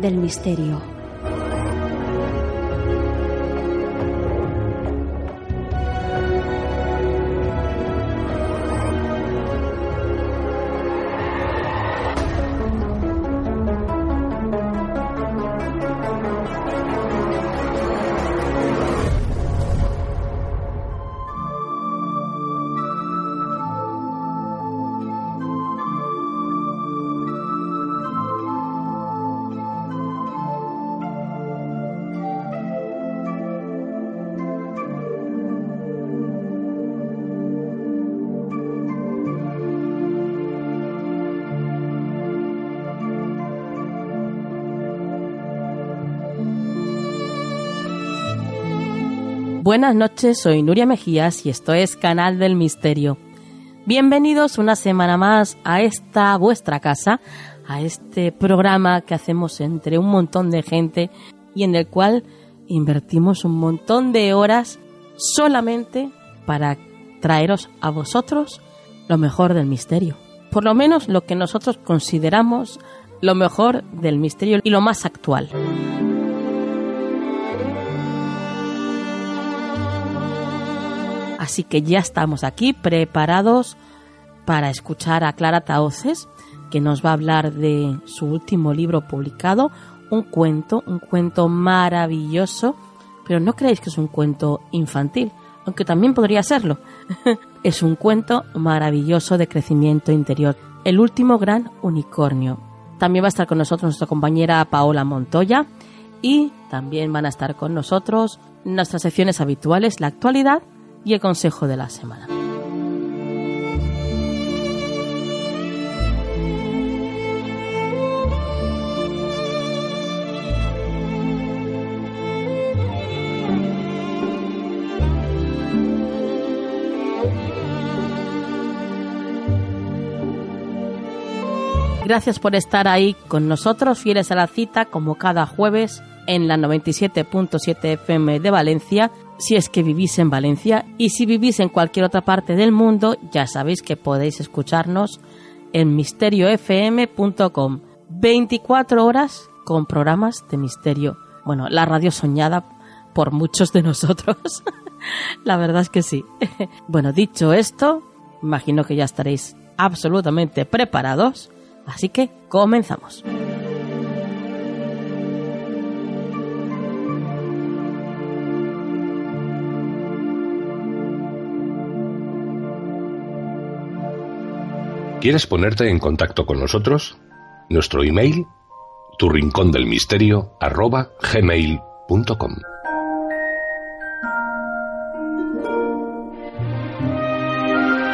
del misterio. Buenas noches, soy Nuria Mejías y esto es Canal del Misterio. Bienvenidos una semana más a esta vuestra casa, a este programa que hacemos entre un montón de gente y en el cual invertimos un montón de horas solamente para traeros a vosotros lo mejor del misterio. Por lo menos lo que nosotros consideramos lo mejor del misterio y lo más actual. Así que ya estamos aquí preparados para escuchar a Clara Taoces, que nos va a hablar de su último libro publicado, un cuento, un cuento maravilloso, pero no creéis que es un cuento infantil, aunque también podría serlo. es un cuento maravilloso de crecimiento interior, el último gran unicornio. También va a estar con nosotros nuestra compañera Paola Montoya y también van a estar con nosotros nuestras secciones habituales, la actualidad y el consejo de la semana. Gracias por estar ahí con nosotros, fieles a la cita, como cada jueves en la 97.7 FM de Valencia si es que vivís en Valencia y si vivís en cualquier otra parte del mundo, ya sabéis que podéis escucharnos en misteriofm.com. 24 horas con programas de misterio. Bueno, la radio soñada por muchos de nosotros. la verdad es que sí. bueno, dicho esto, imagino que ya estaréis absolutamente preparados. Así que comenzamos. ¿Quieres ponerte en contacto con nosotros? Nuestro email, tu rincón del misterio, arroba gmail.com.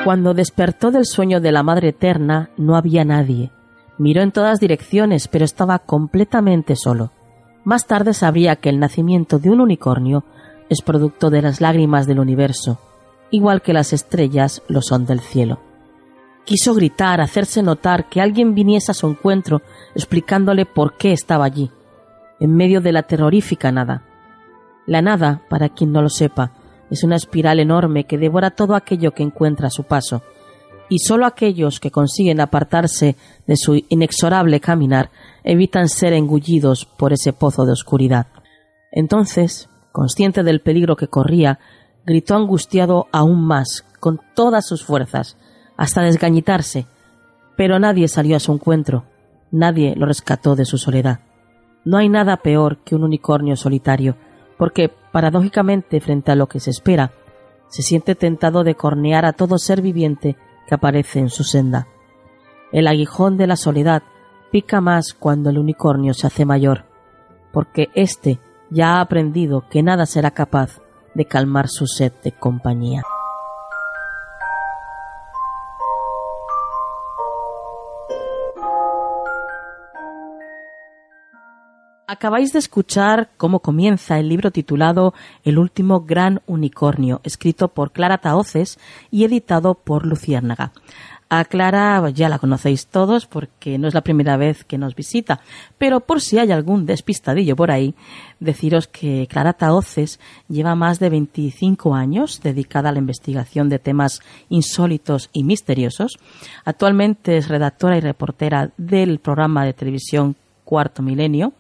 Cuando despertó del sueño de la Madre Eterna, no había nadie. Miró en todas direcciones, pero estaba completamente solo. Más tarde sabría que el nacimiento de un unicornio es producto de las lágrimas del universo, igual que las estrellas lo son del cielo. Quiso gritar, hacerse notar, que alguien viniese a su encuentro, explicándole por qué estaba allí, en medio de la terrorífica nada. La nada, para quien no lo sepa, es una espiral enorme que devora todo aquello que encuentra a su paso, y sólo aquellos que consiguen apartarse de su inexorable caminar evitan ser engullidos por ese pozo de oscuridad. Entonces, consciente del peligro que corría, gritó angustiado aún más, con todas sus fuerzas, hasta desgañitarse, pero nadie salió a su encuentro, nadie lo rescató de su soledad. No hay nada peor que un unicornio solitario, porque, paradójicamente, frente a lo que se espera, se siente tentado de cornear a todo ser viviente que aparece en su senda. El aguijón de la soledad pica más cuando el unicornio se hace mayor, porque éste ya ha aprendido que nada será capaz de calmar su sed de compañía. Acabáis de escuchar cómo comienza el libro titulado El último gran unicornio, escrito por Clara Taoces y editado por Luciérnaga. A Clara ya la conocéis todos porque no es la primera vez que nos visita, pero por si hay algún despistadillo por ahí, deciros que Clara Taoces lleva más de 25 años dedicada a la investigación de temas insólitos y misteriosos. Actualmente es redactora y reportera del programa de televisión Cuarto Milenio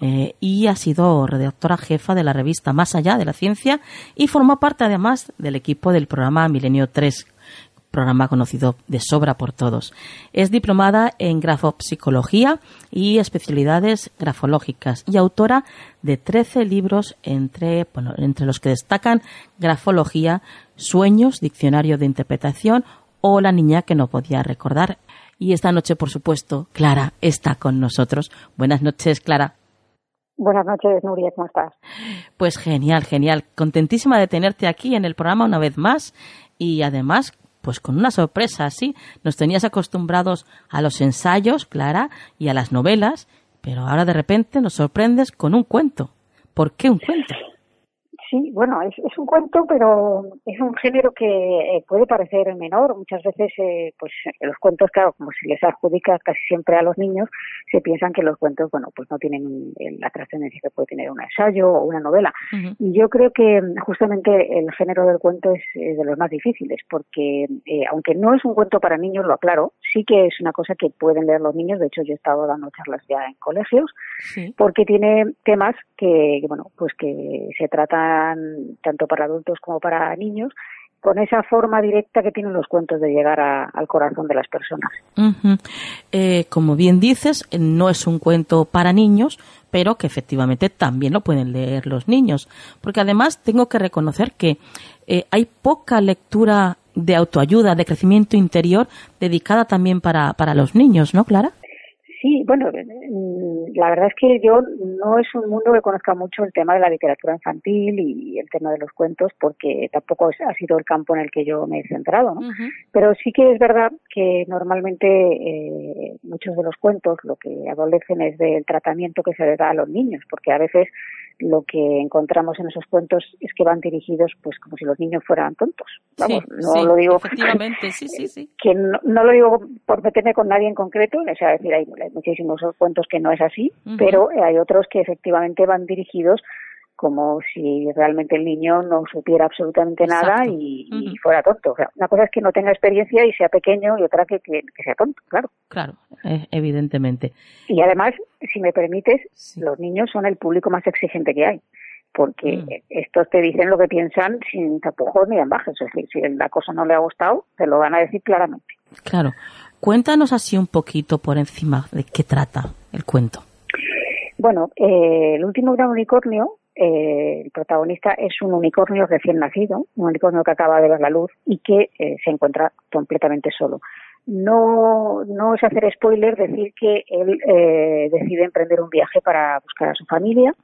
eh, y ha sido redactora jefa de la revista Más Allá de la Ciencia y forma parte además del equipo del programa Milenio 3 programa conocido de sobra por todos. Es diplomada en grafopsicología y especialidades grafológicas y autora de 13 libros entre, bueno, entre los que destacan Grafología, Sueños, Diccionario de Interpretación o La niña que no podía recordar. Y esta noche, por supuesto, Clara está con nosotros. Buenas noches, Clara. Buenas noches, Nuria, ¿cómo estás? Pues genial, genial. Contentísima de tenerte aquí en el programa una vez más y además, pues con una sorpresa, sí. Nos tenías acostumbrados a los ensayos, Clara, y a las novelas, pero ahora de repente nos sorprendes con un cuento. ¿Por qué un cuento? Sí, bueno, es, es, un cuento, pero es un género que eh, puede parecer menor. Muchas veces, eh, pues los cuentos, claro, como se les adjudica casi siempre a los niños, se piensan que los cuentos, bueno, pues no tienen la trascendencia que puede tener un ensayo o una novela. Y yo creo que justamente el género del cuento es de los más difíciles, porque eh, aunque no es un cuento para niños, lo aclaro, sí que es una cosa que pueden leer los niños. De hecho, yo he estado dando charlas ya en colegios, porque tiene temas que, que, bueno, pues que se tratan tanto para adultos como para niños con esa forma directa que tienen los cuentos de llegar al corazón de las personas. eh, como bien dices, no es un cuento para niños, pero que efectivamente también lo pueden leer los niños. Porque además tengo que reconocer que eh, hay poca lectura de autoayuda, de crecimiento interior, dedicada también para, para los niños, ¿no, Clara? Sí, bueno, mm, la verdad es que yo no es un mundo que conozca mucho el tema de la literatura infantil y el tema de los cuentos, porque tampoco ha sido el campo en el que yo me he centrado, ¿no? Pero sí que es verdad que normalmente eh, muchos de los cuentos lo que adolecen es del tratamiento que se le da a los niños, porque a veces lo que encontramos en esos cuentos es que van dirigidos pues como si los niños fueran tontos. Vamos, no lo digo efectivamente, sí, sí, sí. que no, lo digo por meterme con nadie en concreto, o sea, decir, hay, muchísimos cuentos que no es así, pero hay otros que efectivamente van dirigidos como si realmente el niño no supiera absolutamente nada y, fuera tonto. O sea, una cosa es que no tenga experiencia y sea pequeño y otra que, que, sea tonto, claro. Claro, eh, evidentemente. Y además, si me permites, los niños son el público más exigente que hay porque mm. estos te dicen lo que piensan sin tapujos ni ambajes. Es decir, si la cosa no le ha gustado, te lo van a decir claramente. Claro. Cuéntanos así un poquito por encima de qué trata el cuento. Bueno, eh, el último gran unicornio eh, el protagonista es un unicornio recién nacido, un unicornio que acaba de ver la luz y que eh, se encuentra completamente solo. No, no es hacer spoiler decir que él eh, decide emprender un viaje para buscar a su familia.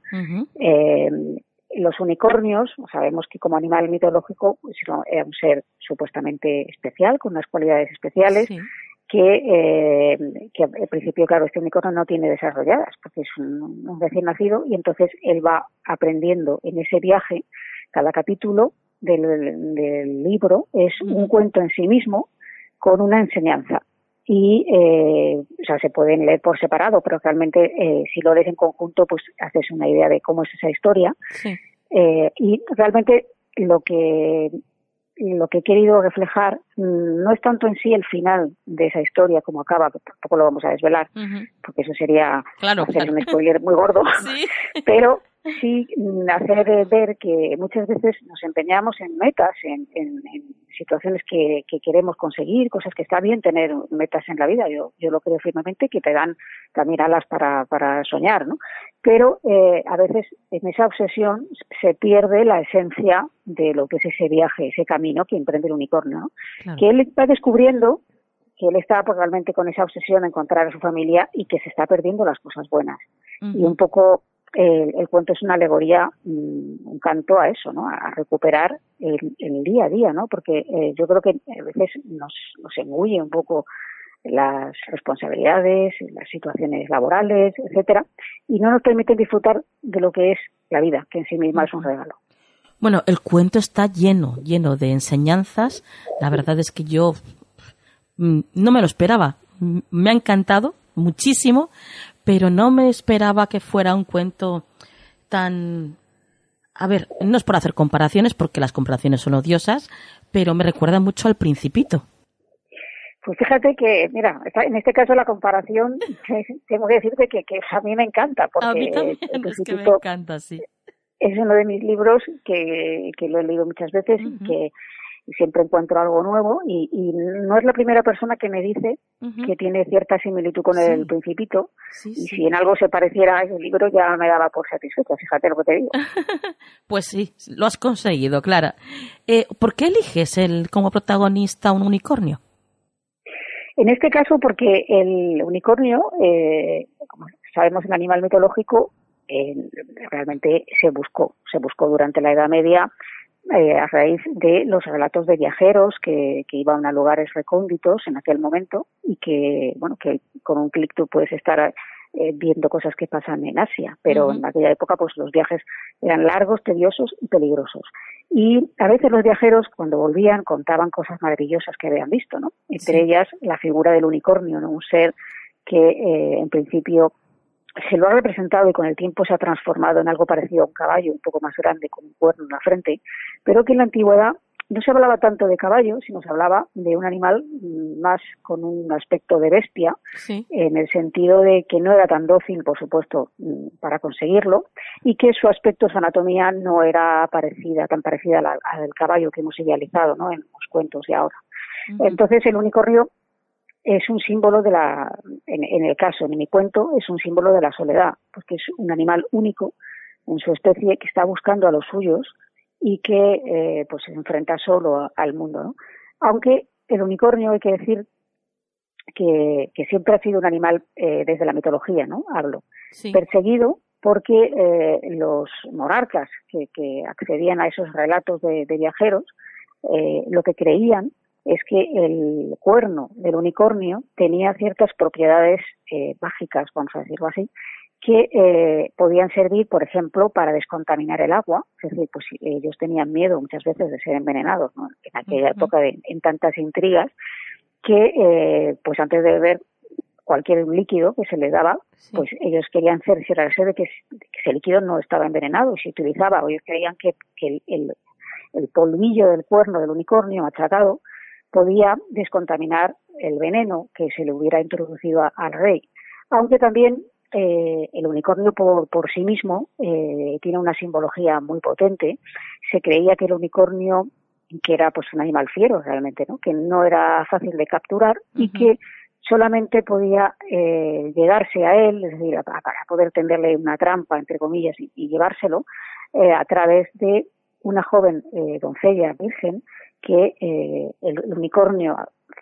los unicornios, sabemos que como animal mitológico pues, es un ser supuestamente especial, con unas cualidades especiales que, eh, que al principio, claro, este unicornio no tiene desarrolladas porque es un, recién nacido y entonces él va aprendiendo en ese viaje. Cada capítulo del, del libro es un cuento en sí mismo con una enseñanza. Y eh, o sea se pueden leer por separado pero realmente eh, si lo lees en conjunto pues haces una idea de cómo es esa historia. Eh, y realmente lo que lo que he querido reflejar mm, no es tanto en sí el final de esa historia como acaba, que tampoco lo vamos a desvelar, porque eso sería hacer un spoiler muy gordo, pero sí hacer ver que muchas veces nos empeñamos en metas, en, en, situaciones que, que, queremos conseguir, cosas que está bien tener metas en la vida. Yo, yo lo creo firmemente que te dan también alas para, para soñar, ¿no? Pero eh, a veces en esa obsesión se pierde la esencia de lo que es ese viaje, ese camino que emprende el unicornio, ¿no? Que él va descubriendo que él está pues, realmente con esa obsesión de encontrar a su familia y que se está perdiendo las cosas buenas. Y un poco el cuento es una alegoría, mm, un canto a eso, ¿no? A recuperar el, día a día, ¿no? Porque eh, yo creo que a veces nos, nos engulle un poco las responsabilidades, las situaciones laborales, etcétera, y no nos permiten disfrutar de lo que es la vida, que en sí misma es un regalo. Bueno, el cuento está lleno, lleno de enseñanzas. La verdad es que yo mm, no me lo esperaba. Me ha encantado muchísimo, pero no me esperaba que fuera un cuento tan... A ver, no es por hacer comparaciones, porque las comparaciones son odiosas, pero me recuerda mucho al Principito. Pues fíjate que, mira, en este caso la comparación, tengo que decirte que, que a mí me encanta. Porque a mí también, es que me encanta, sí. Es uno de mis libros que, que lo he leído muchas veces y que siempre encuentro algo nuevo y, y, no es la primera persona que me dice que tiene cierta similitud con el Principito y si en algo se pareciera a ese libro ya me daba por satisfecha, fíjate lo que te digo. pues sí, lo has conseguido, Clara. Eh, ¿Por qué eliges el, como protagonista un unicornio? En este caso, porque el unicornio, eh, como sabemos, un animal mitológico, eh, realmente se buscó, se buscó durante la Edad Media eh, a raíz de los relatos de viajeros que, que, iban a lugares recónditos en aquel momento y que, bueno, que con un clic tú puedes estar eh, viendo cosas que pasan en Asia, pero en aquella época pues los viajes eran largos, tediosos y peligrosos. Y a veces los viajeros cuando volvían contaban cosas maravillosas que habían visto, ¿no? Entre ellas la figura del unicornio, ¿no? Un ser que eh, en principio se lo ha representado y con el tiempo se ha transformado en algo parecido a un caballo, un poco más grande, con un cuerno en la frente, pero que en la antigüedad no se hablaba tanto de caballo, sino se hablaba de un animal más con un aspecto de bestia, en el sentido de que no era tan dócil, por supuesto, para conseguirlo, y que su aspecto, su anatomía no era parecida, tan parecida al del caballo que hemos idealizado ¿no? en los cuentos de ahora. Entonces el unicornio es un símbolo de la, en, el caso, de mi cuento, es un símbolo de la soledad, porque es un animal único en su especie que está buscando a los suyos y que eh, pues se enfrenta solo al mundo. ¿no? Aunque el unicornio hay que decir que, que siempre ha sido un animal eh, desde la mitología, ¿no? Hablo. Perseguido porque eh, los monarcas que, que, accedían a esos relatos de, de viajeros eh, lo que creían es que el cuerno del unicornio tenía ciertas propiedades eh, mágicas, vamos a decirlo así, que eh, podían servir, por ejemplo, para descontaminar el agua. Es decir, pues ellos tenían miedo muchas veces de ser envenenados, ¿no? En aquella época, de, en tantas intrigas, que eh, pues antes de beber cualquier líquido que se les daba, pues ellos querían cerciorarse de que, de que, ese líquido no estaba envenenado. Si utilizaba, o ellos creían que, que el, el polvillo del cuerno del unicornio machacado podía descontaminar el veneno que se le hubiera introducido al rey. Aunque también eh, el unicornio por, por sí mismo eh, tiene una simbología muy potente. Se creía que el unicornio, que era pues un animal fiero realmente, ¿no? que no era fácil de capturar y que solamente podía eh, llegarse a él, es decir, para, poder tenderle una trampa, entre comillas, y, y llevárselo eh, a través de una joven eh, doncella virgen que eh, el, unicornio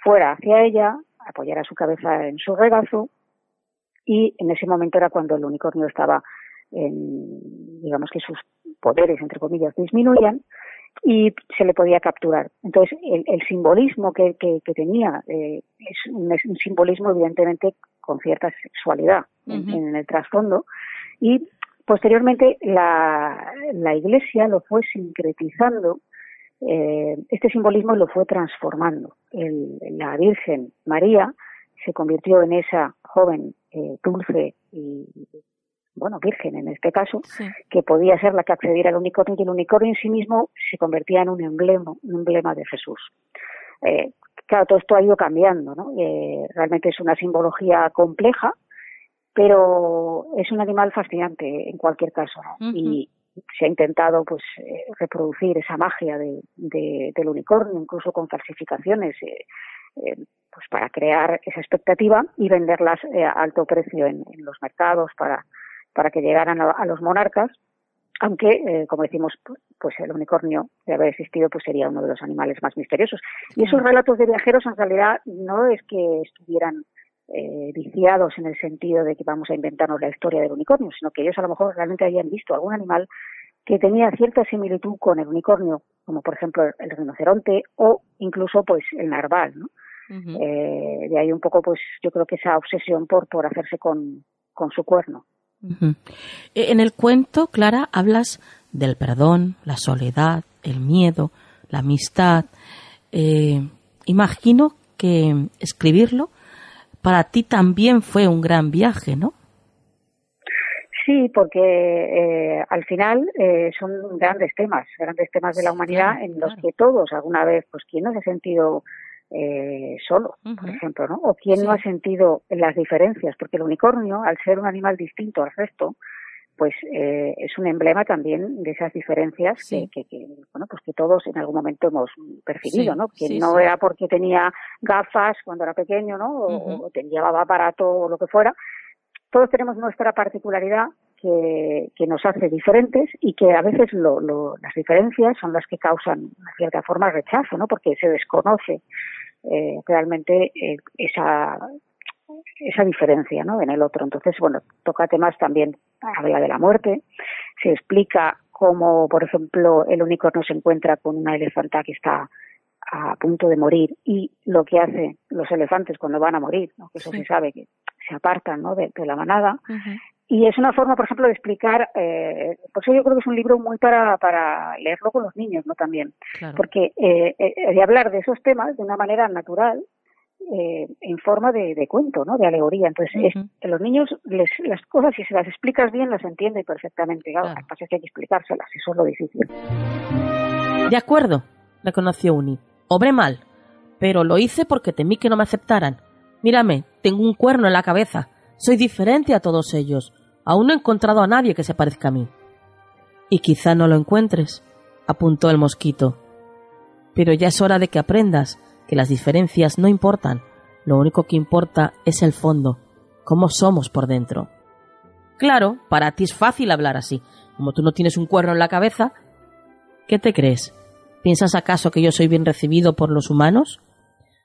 fuera hacia ella, apoyara su cabeza en su regazo y en ese momento era cuando el unicornio estaba en, digamos que sus poderes, entre comillas, disminuían y se le podía capturar. Entonces, el, el simbolismo que, que, que tenía eh, es, un, es, un, simbolismo, evidentemente, con cierta sexualidad uh -huh. en, en, el trasfondo. Y posteriormente la, la Iglesia lo fue sincretizando eh, este simbolismo lo fue transformando. El, la Virgen María se convirtió en esa joven eh, dulce y, bueno, virgen en este caso, sí. que podía ser la que accediera al unicornio y el unicornio en sí mismo se convertía en un emblema, un emblema de Jesús. Eh, claro, todo esto ha ido cambiando, ¿no? Eh, realmente es una simbología compleja, pero es un animal fascinante en cualquier caso, ¿no? Uh -huh. Y, se ha intentado pues eh, reproducir esa magia de, de, del unicornio, incluso con falsificaciones, eh, eh, pues para crear esa expectativa y venderlas eh, a alto precio en, en, los mercados para, para que llegaran a, a los monarcas. Aunque, eh, como decimos, pues el unicornio, de haber existido, pues sería uno de los animales más misteriosos. Y esos relatos de viajeros, en realidad, no es que estuvieran eh, viciados en el sentido de que vamos a inventarnos la historia del unicornio, sino que ellos a lo mejor realmente habían visto algún animal que tenía cierta similitud con el unicornio, como por ejemplo el rinoceronte o incluso pues el narval, ¿no? eh, de ahí un poco, pues yo creo que esa obsesión por, por hacerse con, con su cuerno. E, en el cuento, Clara, hablas del perdón, la soledad, el miedo, la amistad. Eh, imagino que escribirlo para ti también fue un gran viaje, ¿no? Sí, porque eh, al final eh, son grandes temas, grandes temas de la humanidad en los que todos alguna vez, pues quién no se ha sentido eh, solo, por ejemplo, ¿no? O quién no ha sentido las diferencias, porque el unicornio, al ser un animal distinto al resto, pues eh, es un emblema también de esas diferencias que, que, bueno pues que todos en algún momento hemos percibido no que no era porque tenía gafas cuando era pequeño no o, o tenía aparato o lo que fuera. Todos tenemos nuestra particularidad que, que, nos hace diferentes y que a veces lo, lo, las diferencias son las que causan, de cierta forma, rechazo, ¿no? Porque se desconoce eh, realmente eh, esa, esa diferencia, ¿no? En el otro. Entonces, bueno, toca temas también, habla de la muerte, se explica cómo, por ejemplo, el unicornio se encuentra con una elefanta que está a punto de morir y lo que hacen los elefantes cuando van a morir, ¿no? que eso se sabe que se apartan ¿no? de, la manada. Y es una forma, por ejemplo, de explicar, eh, por eso yo creo que es un libro muy para, para leerlo con los niños, ¿no? También. Porque eh, eh, de hablar de esos temas de una manera natural, eh, en forma de, de, cuento, ¿no? De alegoría. Entonces, es, los niños les, las cosas, si se las explicas bien, las entienden perfectamente. Claro, claro. pasa que hay que explicárselas, eso es lo difícil. De acuerdo, reconoció Uni. Obré mal, pero lo hice porque temí que no me aceptaran. Mírame, tengo un cuerno en la cabeza. Soy diferente a todos ellos. Aún no he encontrado a nadie que se parezca a mí. Y quizá no lo encuentres, apuntó el mosquito. Pero ya es hora de que aprendas que las diferencias no importan. Lo único que importa es el fondo, cómo somos por dentro. Claro, para ti es fácil hablar así. Como tú no tienes un cuerno en la cabeza, ¿qué te crees? ¿Piensas acaso que yo soy bien recibido por los humanos?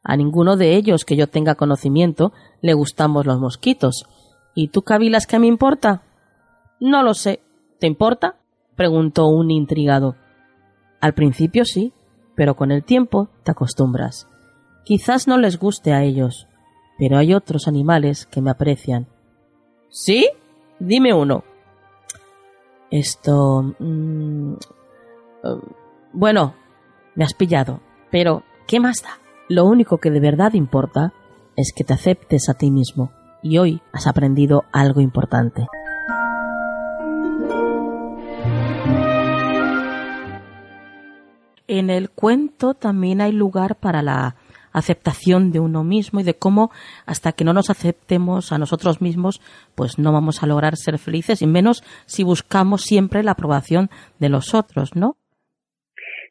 A ninguno de ellos que yo tenga conocimiento le gustamos los mosquitos. ¿Y tú cavilas qué me importa? No lo sé. ¿Te importa? preguntó un intrigado. Al principio sí, pero con el tiempo te acostumbras. Quizás no les guste a ellos, pero hay otros animales que me aprecian. ¿Sí? Dime uno. Esto... Mmm, bueno, me has pillado, pero ¿qué más da? Lo único que de verdad importa es que te aceptes a ti mismo y hoy has aprendido algo importante. En el cuento también hay lugar para la aceptación de uno mismo y de cómo hasta que no nos aceptemos a nosotros mismos, pues no vamos a lograr ser felices y menos si buscamos siempre la aprobación de los otros, ¿no?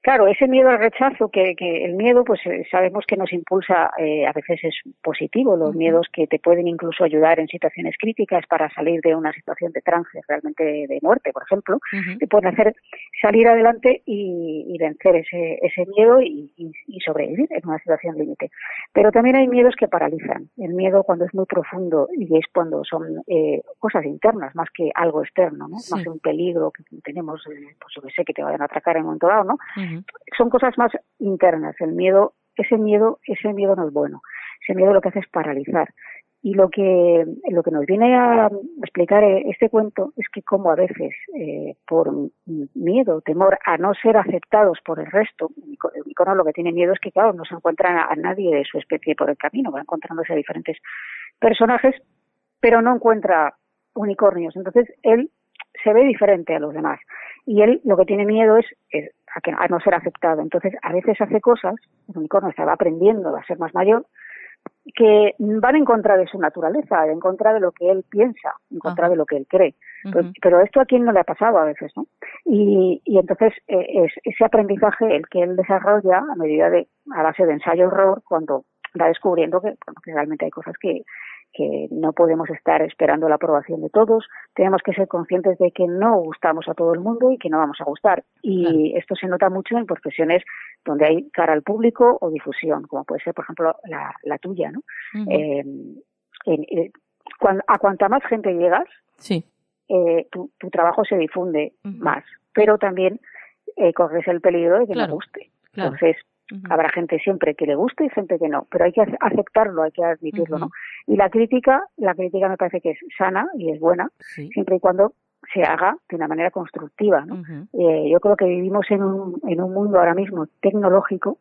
Claro, ese miedo al rechazo, que, que el miedo, pues eh, sabemos que nos impulsa, eh, a veces es positivo, los miedos que te pueden incluso ayudar en situaciones críticas para salir de una situación de trance, realmente de muerte, por ejemplo, te pueden hacer salir adelante y, y vencer ese, ese miedo y, y, y, sobrevivir en una situación límite. Pero también hay miedos que paralizan. El miedo cuando es muy profundo y es cuando son eh, cosas internas más que algo externo, ¿no? Sí. Más un peligro que tenemos, eh, pues yo que sé, que te vayan a atracar en un momento dado, ¿no? Son cosas más internas. El miedo, ese miedo, ese miedo no es bueno. Ese miedo lo que hace es paralizar. Y lo que, lo que nos viene a explicar este cuento es que como a veces, eh, por miedo, temor a no ser aceptados por el resto, el icono lo que tiene miedo es que, claro, no se encuentra a, nadie de su especie por el camino, va encontrándose a diferentes personajes, pero no encuentra unicornios. Entonces, él se ve diferente a los demás. Y él lo que tiene miedo es, es a, que, a no ser aceptado. Entonces, a veces hace cosas, el unicornio va aprendiendo a ser más mayor, que van en contra de su naturaleza, en contra de lo que él piensa, en contra de lo que él cree. Uh -huh. pero, pero, esto a quién no le ha pasado a veces, ¿no? Y, y entonces eh, es ese aprendizaje el que él desarrolla a medida de, a base de ensayo-error, cuando va descubriendo que, bueno, que realmente hay cosas que, que no podemos estar esperando la aprobación de todos, tenemos que ser conscientes de que no gustamos a todo el mundo y que no vamos a gustar. Y claro. esto se nota mucho en profesiones donde hay cara al público o difusión, como puede ser, por ejemplo, la, la tuya, ¿no? Uh -huh. eh, en, cuando, a cuanta más gente llegas, sí. eh, tu, tu, trabajo se difunde uh -huh. más, pero también eh, corres el peligro de que claro. no guste. Claro. Entonces, Habrá gente siempre que le guste y gente que no, pero hay que aceptarlo, hay que admitirlo, ¿no? Y la crítica, la crítica me parece que es sana y es buena, siempre y cuando se haga de una manera constructiva, ¿no? eh, yo creo que vivimos en un, en un mundo ahora mismo tecnológico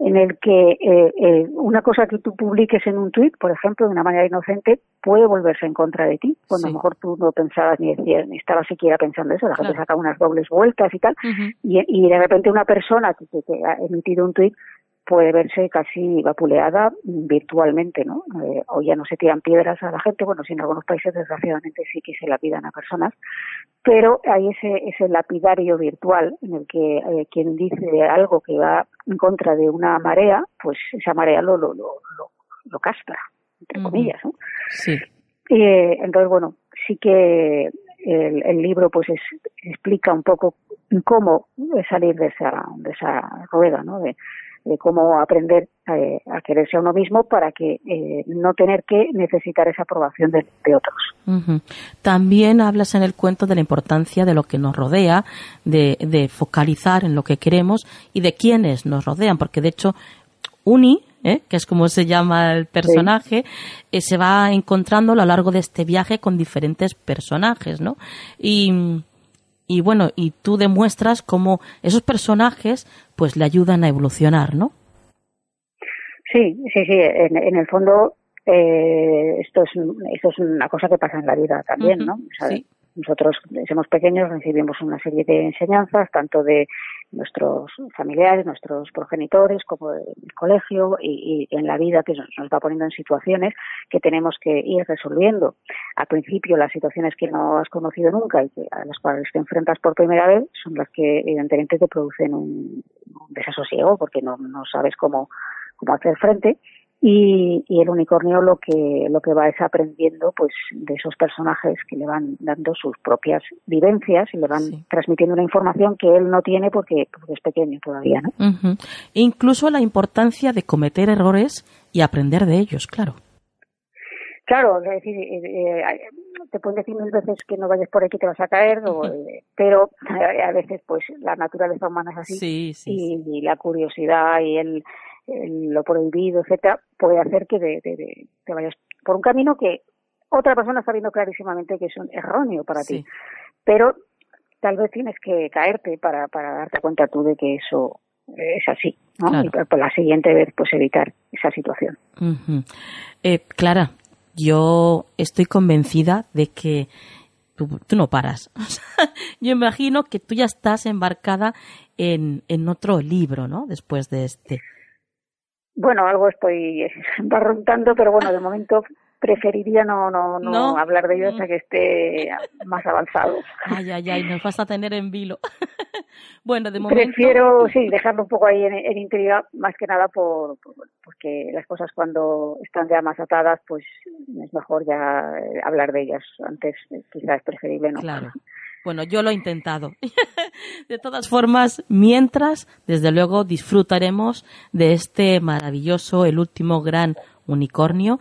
en el que eh, eh, una cosa que tú publiques en un tuit, por ejemplo, de una manera inocente, puede volverse en contra de ti, cuando a lo mejor tú no pensabas ni decías, ni estabas siquiera pensando eso, la gente saca unas dobles vueltas y tal, y, y, de repente una persona que, que ha emitido un tuit puede verse casi vapuleada virtualmente, ¿no? Eh, o ya no se tiran piedras a la gente, bueno, si en algunos países desgraciadamente sí que se lapidan a personas, pero hay ese, ese lapidario virtual en el que eh, quien dice algo que va en contra de una marea, pues esa marea lo, lo, lo, lo, castra, entre comillas, ¿no? Sí. Eh, entonces, bueno, sí que el, el libro pues es, explica un poco cómo salir de esa, de esa rueda, ¿no? De, de cómo aprender eh, a quererse a uno mismo para que eh, no tener que necesitar esa aprobación de, otros. También hablas en el cuento de la importancia de lo que nos rodea, de, focalizar en lo que queremos y de quiénes nos rodean, porque de hecho Uni, ¿eh? que es como se llama el personaje, se va encontrando a lo largo de este viaje con diferentes personajes, ¿no? Y y bueno, y tú demuestras cómo esos personajes pues le ayudan a evolucionar, ¿no? Sí, sí, sí, en, en el fondo eh, esto, es, esto es una cosa que pasa en la vida también, ¿no? Nosotros somos pequeños, recibimos una serie de enseñanzas, tanto de nuestros familiares, nuestros progenitores, como del colegio y, en la vida que nos, va poniendo en situaciones que tenemos que ir resolviendo. Al principio, las situaciones que no has conocido nunca y que, a las cuales te enfrentas por primera vez son las que evidentemente te producen un, desasosiego porque no, no sabes cómo, cómo hacer frente y, y, el unicornio lo que lo que va es aprendiendo pues de esos personajes que le van dando sus propias vivencias y le van transmitiendo una información que él no tiene porque, es pequeño todavía ¿no? incluso la importancia de cometer errores y aprender de ellos claro. Claro, es decir, eh, eh, te pueden decir mil veces que no vayas por aquí te vas a caer, eh, pero a veces pues la naturaleza humana es así y, la curiosidad y el, lo prohibido, etcétera, puede hacer que te vayas por un camino que otra persona está viendo clarísimamente que es un erróneo para ti. Pero tal vez tienes que caerte para, para darte cuenta tú de que eso es así, ¿no? Y por la siguiente vez, pues evitar esa situación. eh, Clara, yo estoy convencida de que tú, no paras. yo imagino que tú ya estás embarcada en, en otro libro, ¿no? Después de este. Bueno, algo estoy barruntando, pero bueno, de momento preferiría no, no, no, hablar de ello hasta que esté más avanzado. Ay, ay, ay, nos vas a tener en vilo. bueno, de momento... Prefiero, sí, dejarlo un poco ahí en, en intriga, más que nada por, porque las cosas cuando están ya más atadas, pues es mejor ya hablar de ellas. Antes quizás es preferible no. Claro. Bueno, yo lo he intentado. de todas formas, mientras, desde luego, disfrutaremos de este maravilloso, el último gran unicornio,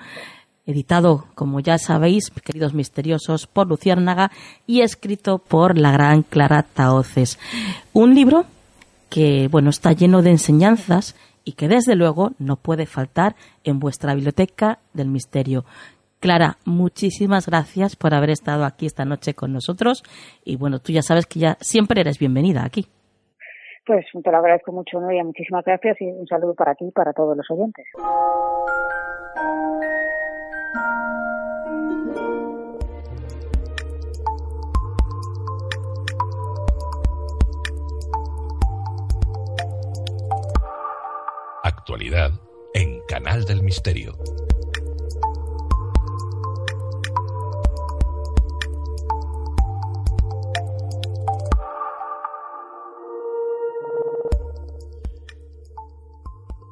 editado, como ya sabéis, queridos misteriosos, por Luciérnaga y escrito por la gran Clara Taoces. Un libro que, bueno, está lleno de enseñanzas y que desde luego no puede faltar en vuestra biblioteca del misterio. Clara, muchísimas gracias por haber estado aquí esta noche con nosotros y bueno, tú ya sabes que ya siempre eres bienvenida aquí. Pues te lo agradezco mucho, Nuria. Muchísimas gracias y un saludo para ti y para todos los oyentes. Actualidad en Canal del Misterio.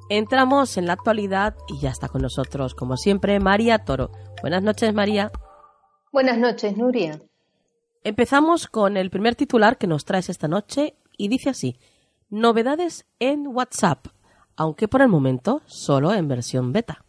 Entramos en la actualidad y ya está con nosotros, como siempre, María Toro. Buenas noches, María. Buenas noches, Nuria. Empezamos con el primer titular que nos traes esta noche y dice así: Novedades en WhatsApp, aunque por el momento solo en versión beta.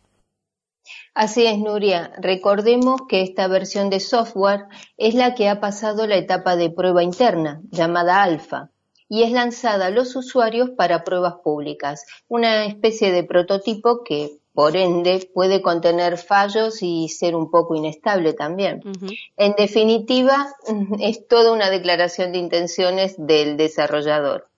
Así es, Nuria. Recordemos que esta versión de software es la que ha pasado la etapa de prueba interna, llamada alfa, y es lanzada a los usuarios para pruebas públicas, una especie de prototipo que por ende puede contener fallos y ser un poco inestable también. En definitiva, es toda una declaración de intenciones del desarrollador.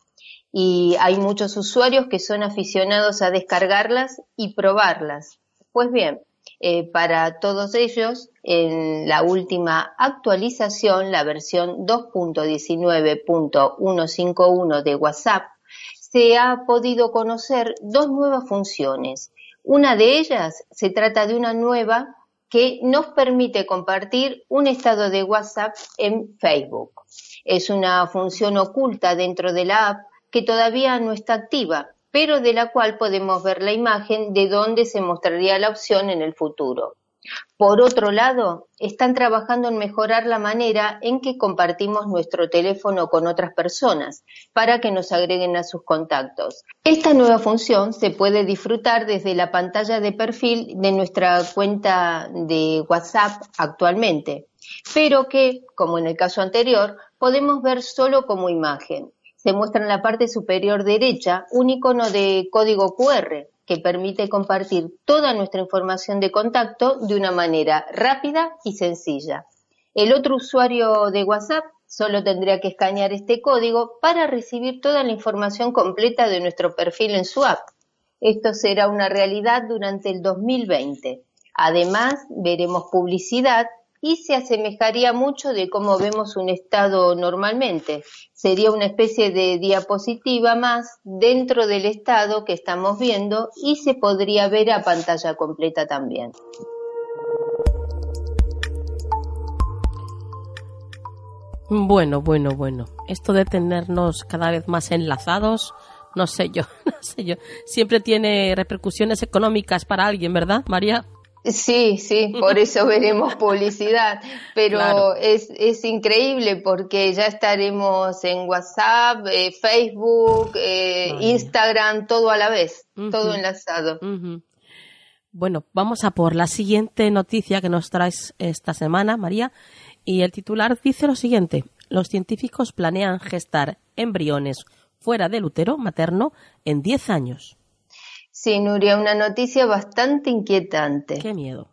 Y hay muchos usuarios que son aficionados a descargarlas y probarlas. Pues bien, eh, para todos ellos, en la última actualización, la versión 2.19.151 de WhatsApp, se ha podido conocer dos nuevas funciones una de ellas se trata de una nueva que nos permite compartir un estado de WhatsApp en Facebook. Es una función oculta dentro de la app que todavía no está activa, pero de la cual podemos ver la imagen de dónde se mostraría la opción en el futuro. Por otro lado, están trabajando en mejorar la manera en que compartimos nuestro teléfono con otras personas para que nos agreguen a sus contactos. Esta nueva función se puede disfrutar desde la pantalla de perfil de nuestra cuenta de WhatsApp actualmente, pero que, como en el caso anterior, podemos ver solo como imagen. Se muestra en la parte superior derecha un icono de código QR que permite compartir toda nuestra información de contacto de una manera rápida y sencilla. El otro usuario de WhatsApp solo tendría que escanear este código para recibir toda la información completa de nuestro perfil en su app. Esto será una realidad durante el 2020. Además, veremos publicidad y se asemejaría mucho de cómo vemos un estado normalmente. Sería una especie de diapositiva más dentro del estado que estamos viendo y se podría ver a pantalla completa también. Bueno, bueno, bueno. Esto de tenernos cada vez más enlazados, no sé yo, no sé yo. Siempre tiene repercusiones económicas para alguien, ¿verdad, María? Sí, sí, por eso veremos publicidad, pero es, es increíble porque ya estaremos en WhatsApp, eh, Facebook, eh, Instagram, todo a la vez, todo enlazado. Bueno, vamos a por la siguiente noticia que nos traes esta semana, María, y el titular dice lo siguiente, los científicos planean gestar embriones fuera del útero materno en 10 años. Sí, Nuria, una noticia bastante inquietante. Qué miedo.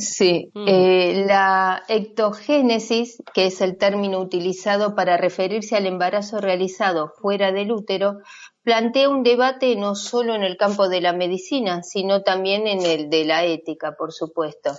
Sí, mm. eh, la ectogénesis, que es el término utilizado para referirse al embarazo realizado fuera del útero, plantea un debate no solo en el campo de la medicina, sino también en el de la ética, por supuesto.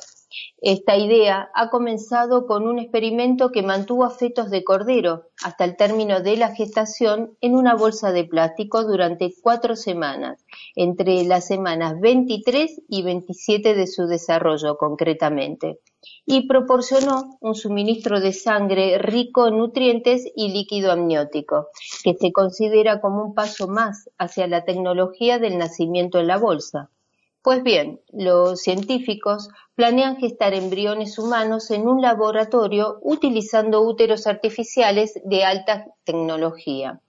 Esta idea ha comenzado con un experimento que mantuvo a fetos de cordero hasta el término de la gestación en una bolsa de plástico durante cuatro semanas, entre las semanas 23 y 27 de su desarrollo concretamente, y proporcionó un suministro de sangre rico en nutrientes y líquido amniótico, que se considera como un paso más hacia la tecnología del nacimiento en la bolsa. Pues bien, los científicos planean gestar embriones humanos en un laboratorio utilizando úteros artificiales de alta tecnología.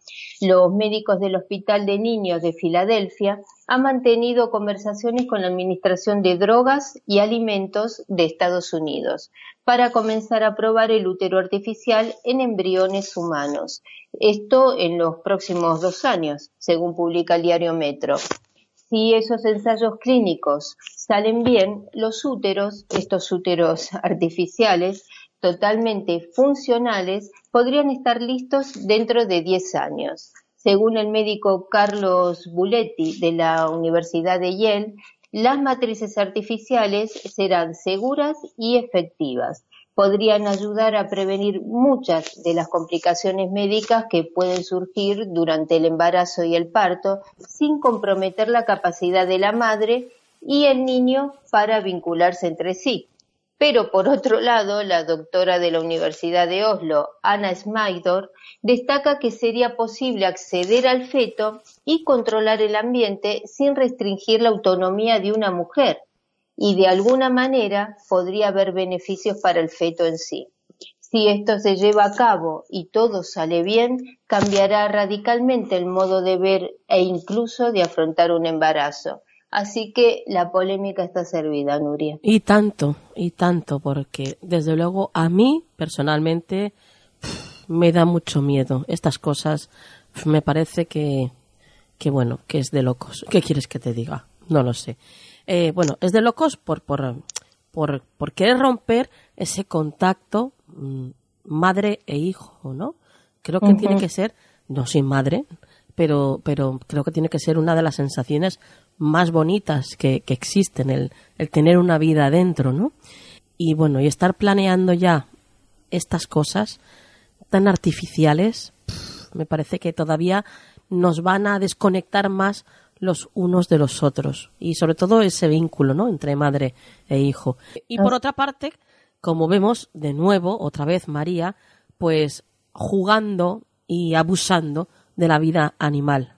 Los médicos del Hospital de Niños de Filadelfia han mantenido conversaciones con la Administración de Drogas y Alimentos de Estados Unidos para comenzar a probar el útero artificial en embriones humanos. Esto en los próximos dos años, según publica el diario Metro si esos ensayos clínicos salen bien, los úteros, estos úteros artificiales, totalmente funcionales, podrían estar listos dentro de 10 años. Según el médico Carlos Buletti de la Universidad de Yale, las matrices artificiales serán seguras y efectivas podrían ayudar a prevenir muchas de las complicaciones médicas que pueden surgir durante el embarazo y el parto sin comprometer la capacidad de la madre y el niño para vincularse entre sí. Pero por otro lado, la doctora de la Universidad de Oslo, Anna Smaidor, destaca que sería posible acceder al feto y controlar el ambiente sin restringir la autonomía de una mujer, y de alguna manera podría haber beneficios para el feto en sí. Si esto se lleva a cabo y todo sale bien, cambiará radicalmente el modo de ver e incluso de afrontar un embarazo. Así que la polémica está servida, Nuria. Y tanto, y tanto, porque desde luego a mí personalmente me da mucho miedo estas cosas me parece que, que bueno, que es de locos. ¿Qué quieres que te diga? No lo sé. Eh, bueno, es de locos por, por, por, por querer romper ese contacto mm, madre e hijo, ¿no? Creo que tiene que ser, no sin madre, pero, pero creo que tiene que ser una de las sensaciones más bonitas que, que existen, el, el tener una vida dentro, ¿no? Y bueno, y estar planeando ya estas cosas tan artificiales, me parece que todavía nos van a desconectar más los unos de los otros y sobre todo ese vínculo, ¿no? Entre madre e hijo. Y por otra parte, como vemos de nuevo, otra vez María, pues jugando y abusando de la vida animal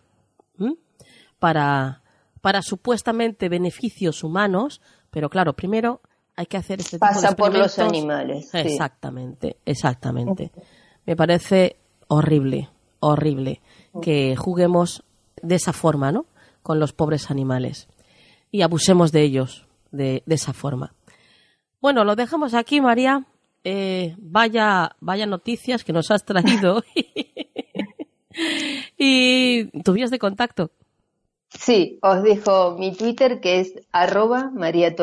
para para supuestamente beneficios humanos, pero claro, primero hay que hacer este tipo Pasa por los animales. Exactamente, exactamente. Me parece horrible, horrible que juguemos de esa forma, ¿no? Con los pobres animales y abusemos de ellos de, esa forma. Bueno, lo dejamos aquí, María. Eh, vaya, vaya noticias que nos has traído. y tu vías de contacto. Sí, os dejo mi Twitter que es arroba María.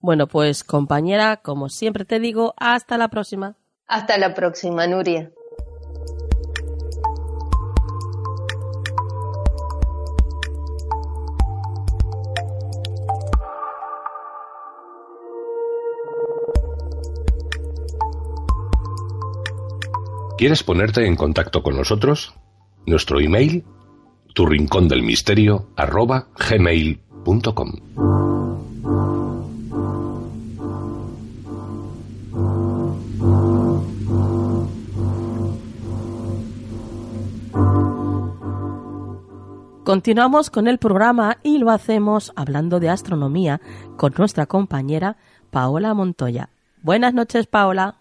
Bueno, pues compañera, como siempre te digo, hasta la próxima. Hasta la próxima, Nuria. ¿Quieres ponerte en contacto con nosotros? Nuestro email, tu rincón del misterio, arroba gmail.com. Continuamos con el programa y lo hacemos hablando de astronomía con nuestra compañera Paola Montoya. Buenas noches, Paola.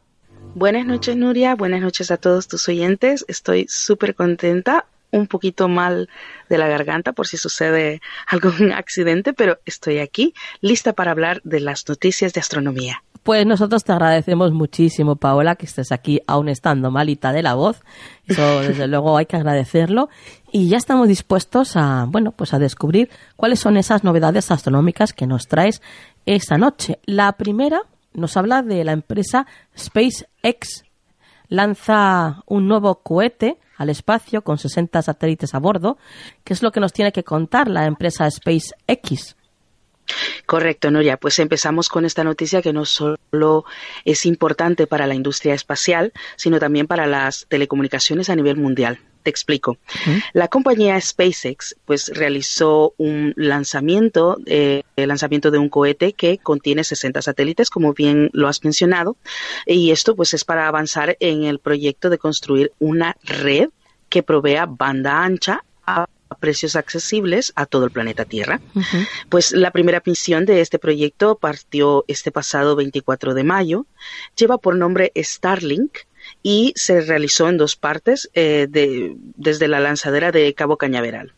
Buenas noches, Nuria. Buenas noches a todos tus oyentes. Estoy súper contenta, un poquito mal de la garganta por si sucede algún accidente, pero estoy aquí, lista para hablar de las noticias de astronomía. Pues nosotros te agradecemos muchísimo, Paola, que estés aquí aún estando malita de la voz. Eso, desde luego, hay que agradecerlo. Y ya estamos dispuestos a, bueno, pues a descubrir cuáles son esas novedades astronómicas que nos traes esta noche. La primera nos habla de la empresa SpaceX. Lanza un nuevo cohete al espacio con 60 satélites a bordo. ¿Qué es lo que nos tiene que contar la empresa SpaceX? Correcto, Noria. Pues empezamos con esta noticia que no solo es importante para la industria espacial, sino también para las telecomunicaciones a nivel mundial. Te explico. La compañía SpaceX pues realizó un lanzamiento, eh, el lanzamiento de un cohete que contiene 60 satélites, como bien lo has mencionado, y esto pues es para avanzar en el proyecto de construir una red que provea banda ancha a precios accesibles a todo el planeta Tierra. Pues la primera misión de este proyecto partió este pasado 24 de mayo. Lleva por nombre Starlink y se realizó en dos partes eh, desde la lanzadera de Cabo Cañaveral.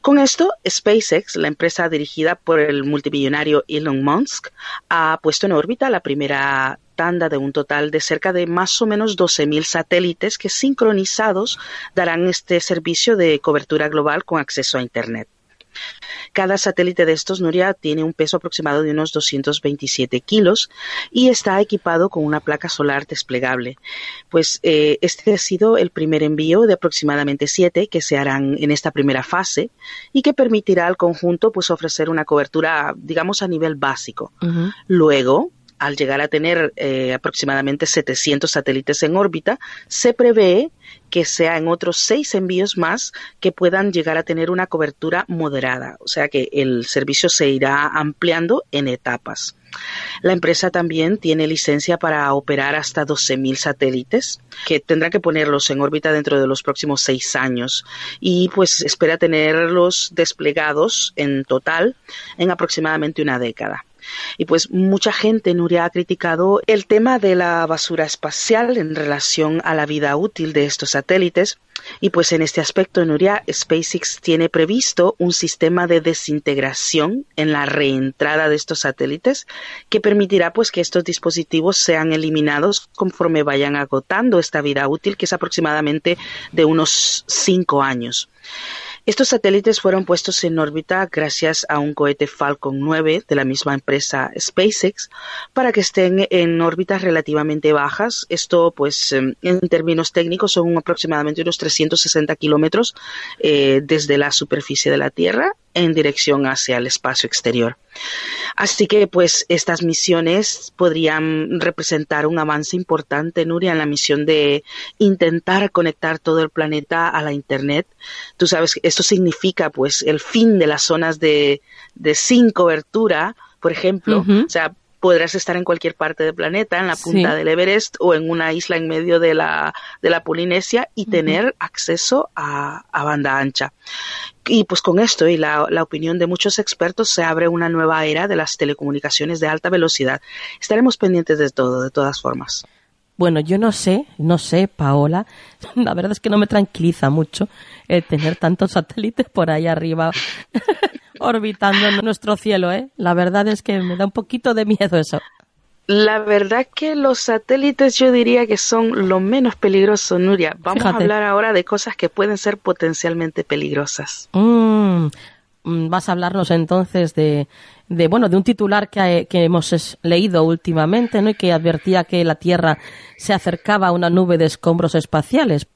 Con esto, SpaceX, la empresa dirigida por el multimillonario Elon Musk, ha puesto en órbita la primera tanda de un total de cerca de más o menos 12.000 satélites que sincronizados darán este servicio de cobertura global con acceso a Internet. Cada satélite de estos, Nuria, tiene un peso aproximado de unos 227 kilos y está equipado con una placa solar desplegable. Pues eh, este ha sido el primer envío de aproximadamente siete que se harán en esta primera fase y que permitirá al conjunto pues ofrecer una cobertura, digamos, a nivel básico. Luego, al llegar a tener eh, aproximadamente 700 satélites en órbita, se prevé que sea en otros seis envíos más que puedan llegar a tener una cobertura moderada, o sea que el servicio se irá ampliando en etapas. La empresa también tiene licencia para operar hasta 12.000 satélites, que tendrá que ponerlos en órbita dentro de los próximos seis años y pues espera tenerlos desplegados en total en aproximadamente una década. Y pues mucha gente, Nuria, ha criticado el tema de la basura espacial en relación a la vida útil de estos satélites. Y pues en este aspecto, Nuria, SpaceX tiene previsto un sistema de desintegración en la reentrada de estos satélites que permitirá pues que estos dispositivos sean eliminados conforme vayan agotando esta vida útil, que es aproximadamente de unos cinco años. Estos satélites fueron puestos en órbita gracias a un cohete Falcon 9 de la misma empresa SpaceX para que estén en órbitas relativamente bajas. Esto, pues, em, en términos técnicos, son aproximadamente unos 360 kilómetros eh, desde la superficie de la Tierra en dirección hacia el espacio exterior. Así que, pues, estas misiones podrían representar un avance importante, Nuria, en la misión de intentar conectar todo el planeta a la Internet. Tú sabes, esto significa, pues, el fin de las zonas de, de sin cobertura, por ejemplo. O sea, podrás estar en cualquier parte del planeta, en la punta del Everest o en una isla en medio de la, de la Polinesia y tener acceso a, a, banda ancha. Y pues con esto y la, la, opinión de muchos expertos se abre una nueva era de las telecomunicaciones de alta velocidad. Estaremos pendientes de todo, de todas formas. Bueno, yo no sé, no sé, Paola. La verdad es que no me tranquiliza mucho tener tantos satélites por ahí arriba orbitando en nuestro cielo, ¿eh? La verdad es que me da un poquito de miedo eso. La verdad que los satélites yo diría que son lo menos peligroso, Nuria. Vamos a hablar ahora de cosas que pueden ser potencialmente peligrosas. Mm, vas a hablarnos entonces de, de bueno de un titular que, que hemos leído últimamente, ¿no? Y que advertía que la Tierra se acercaba a una nube de escombros espaciales.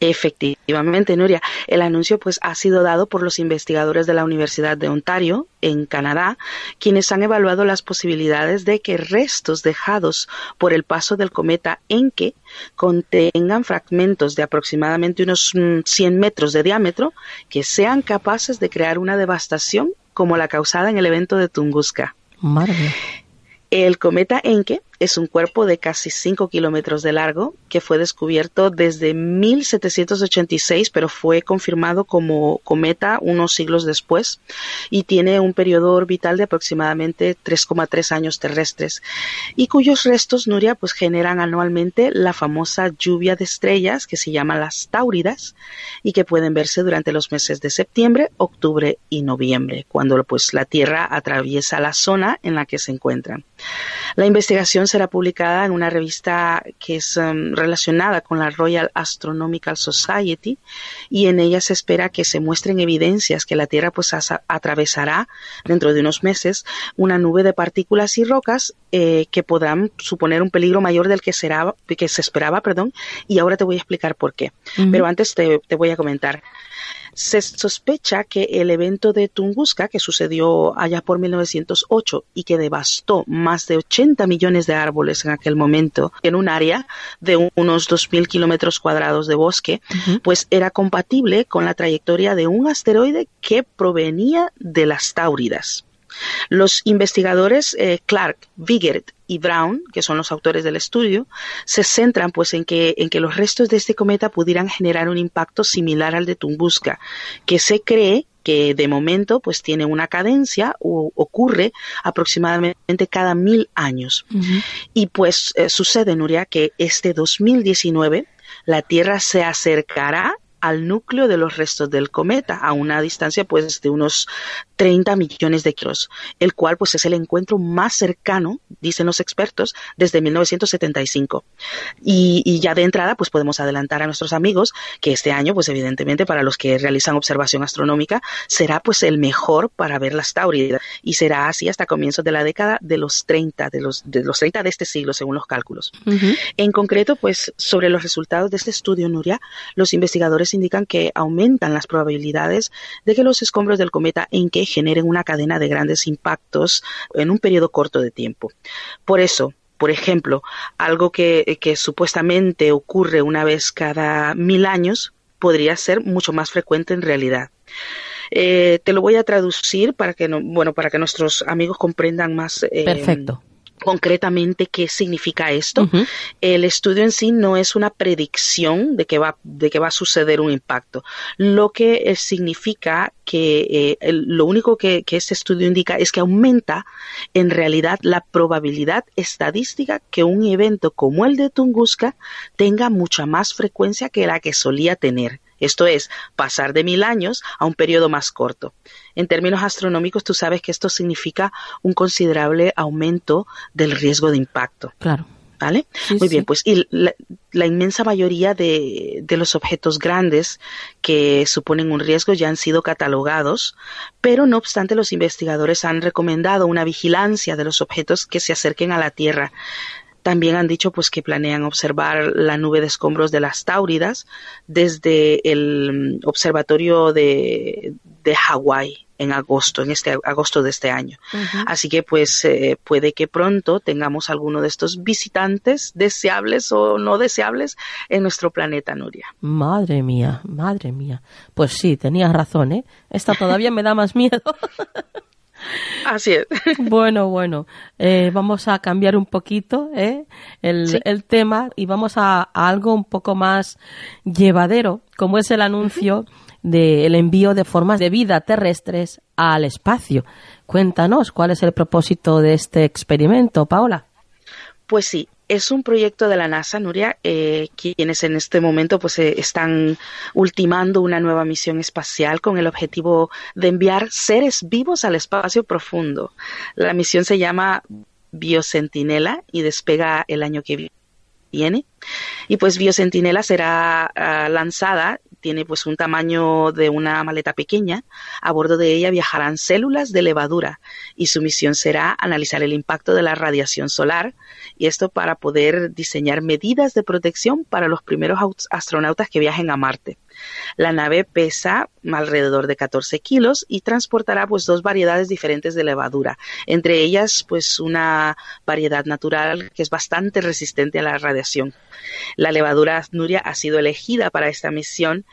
Efectivamente, Nuria, el anuncio pues ha sido dado por los investigadores de la Universidad de Ontario en Canadá, quienes han evaluado las posibilidades de que restos dejados por el paso del cometa Encke contengan fragmentos de aproximadamente unos 100 mm, metros de diámetro que sean capaces de crear una devastación como la causada en el evento de Tunguska. El cometa Encke es un cuerpo de casi 5 kilómetros de largo que fue descubierto desde 1786, pero fue confirmado como cometa unos siglos después y tiene un periodo orbital de aproximadamente 3,3 años terrestres y cuyos restos, Nuria, pues generan anualmente la famosa lluvia de estrellas que se llama las Táuridas y que pueden verse durante los meses de septiembre, octubre y noviembre, cuando pues la Tierra atraviesa la zona en la que se encuentran. La investigación será publicada en una revista que es um, relacionada con la Royal Astronomical Society y en ella se espera que se muestren evidencias que la Tierra pues atravesará dentro de unos meses una nube de partículas y rocas eh, que podrán suponer un peligro mayor del que, será, que se esperaba, perdón, y ahora te voy a explicar por qué. Pero antes te voy a comentar. Se sospecha que el evento de Tunguska, que sucedió allá por 1908 y que devastó más de 80 millones de árboles en aquel momento en un área de unos 2.000 kilómetros cuadrados de bosque, pues era compatible con la trayectoria de un asteroide que provenía de las Táuridas. Los investigadores eh, Clark, Vigert y Brown, que son los autores del estudio, se centran pues en que, en que los restos de este cometa pudieran generar un impacto similar al de Tunguska, que se cree que de momento pues tiene una cadencia o ocurre aproximadamente cada mil años. Y pues eh, sucede, Nuria, que este 2019 la Tierra se acercará al núcleo de los restos del cometa a una distancia pues de unos 30 millones de kilómetros, el cual pues es el encuentro más cercano, dicen los expertos, desde 1975. Y, y, ya de entrada pues podemos adelantar a nuestros amigos que este año pues evidentemente para los que realizan observación astronómica será pues el mejor para ver las Táuridas y será así hasta comienzos de la década de los 30, de los, de los 30 de este siglo según los cálculos. En concreto pues sobre los resultados de este estudio, Nuria, los investigadores indican que aumentan las probabilidades de que los escombros del cometa Generen una cadena de grandes impactos en un periodo corto de tiempo. Por eso, por ejemplo, algo que, supuestamente ocurre una vez cada mil años podría ser mucho más frecuente en realidad. Eh, te lo voy a traducir para que no, bueno para que nuestros amigos comprendan más. Eh, Perfecto concretamente qué significa esto. El estudio en sí no es una predicción de que va, de que va a suceder un impacto. Lo que eh, significa que eh, lo único que, que, este estudio indica es que aumenta en realidad la probabilidad estadística que un evento como el de Tunguska tenga mucha más frecuencia que la que solía tener. Esto es, pasar de mil años a un periodo más corto. En términos astronómicos, tú sabes que esto significa un considerable aumento del riesgo de impacto. Claro. ¿Vale? Muy bien, pues y la, inmensa mayoría de, de, los objetos grandes que suponen un riesgo ya han sido catalogados, pero no obstante los investigadores han recomendado una vigilancia de los objetos que se acerquen a la Tierra. También han dicho pues que planean observar la nube de escombros de las Táuridas desde el mm, observatorio de, de Hawái en agosto, en este agosto de este año. Así que pues eh, puede que pronto tengamos alguno de estos visitantes deseables o no deseables en nuestro planeta Nuria. Madre mía, madre mía. Pues sí, tenías razón, ¿eh? Esta todavía me da más miedo. Así es. Bueno, bueno, eh, vamos a cambiar un poquito ¿eh? el, tema y vamos a, algo un poco más llevadero, como es el anuncio del envío de formas de vida terrestres al espacio. Cuéntanos cuál es el propósito de este experimento, Paola. Pues sí, es un proyecto de la NASA, Nuria, eh, quienes en este momento pues eh, están ultimando una nueva misión espacial con el objetivo de enviar seres vivos al espacio profundo. La misión se llama Biocentinela y despega el año que viene. Y pues Biocentinela será ah, lanzada tiene pues un tamaño de una maleta pequeña. A bordo de ella viajarán células de levadura y su misión será analizar el impacto de la radiación solar y esto para poder diseñar medidas de protección para los primeros astronautas que viajen a Marte. La nave pesa alrededor de 14 kilos y transportará pues dos variedades diferentes de levadura, entre ellas pues una variedad natural que es bastante resistente a la radiación. La levadura Nuria ha sido elegida para esta misión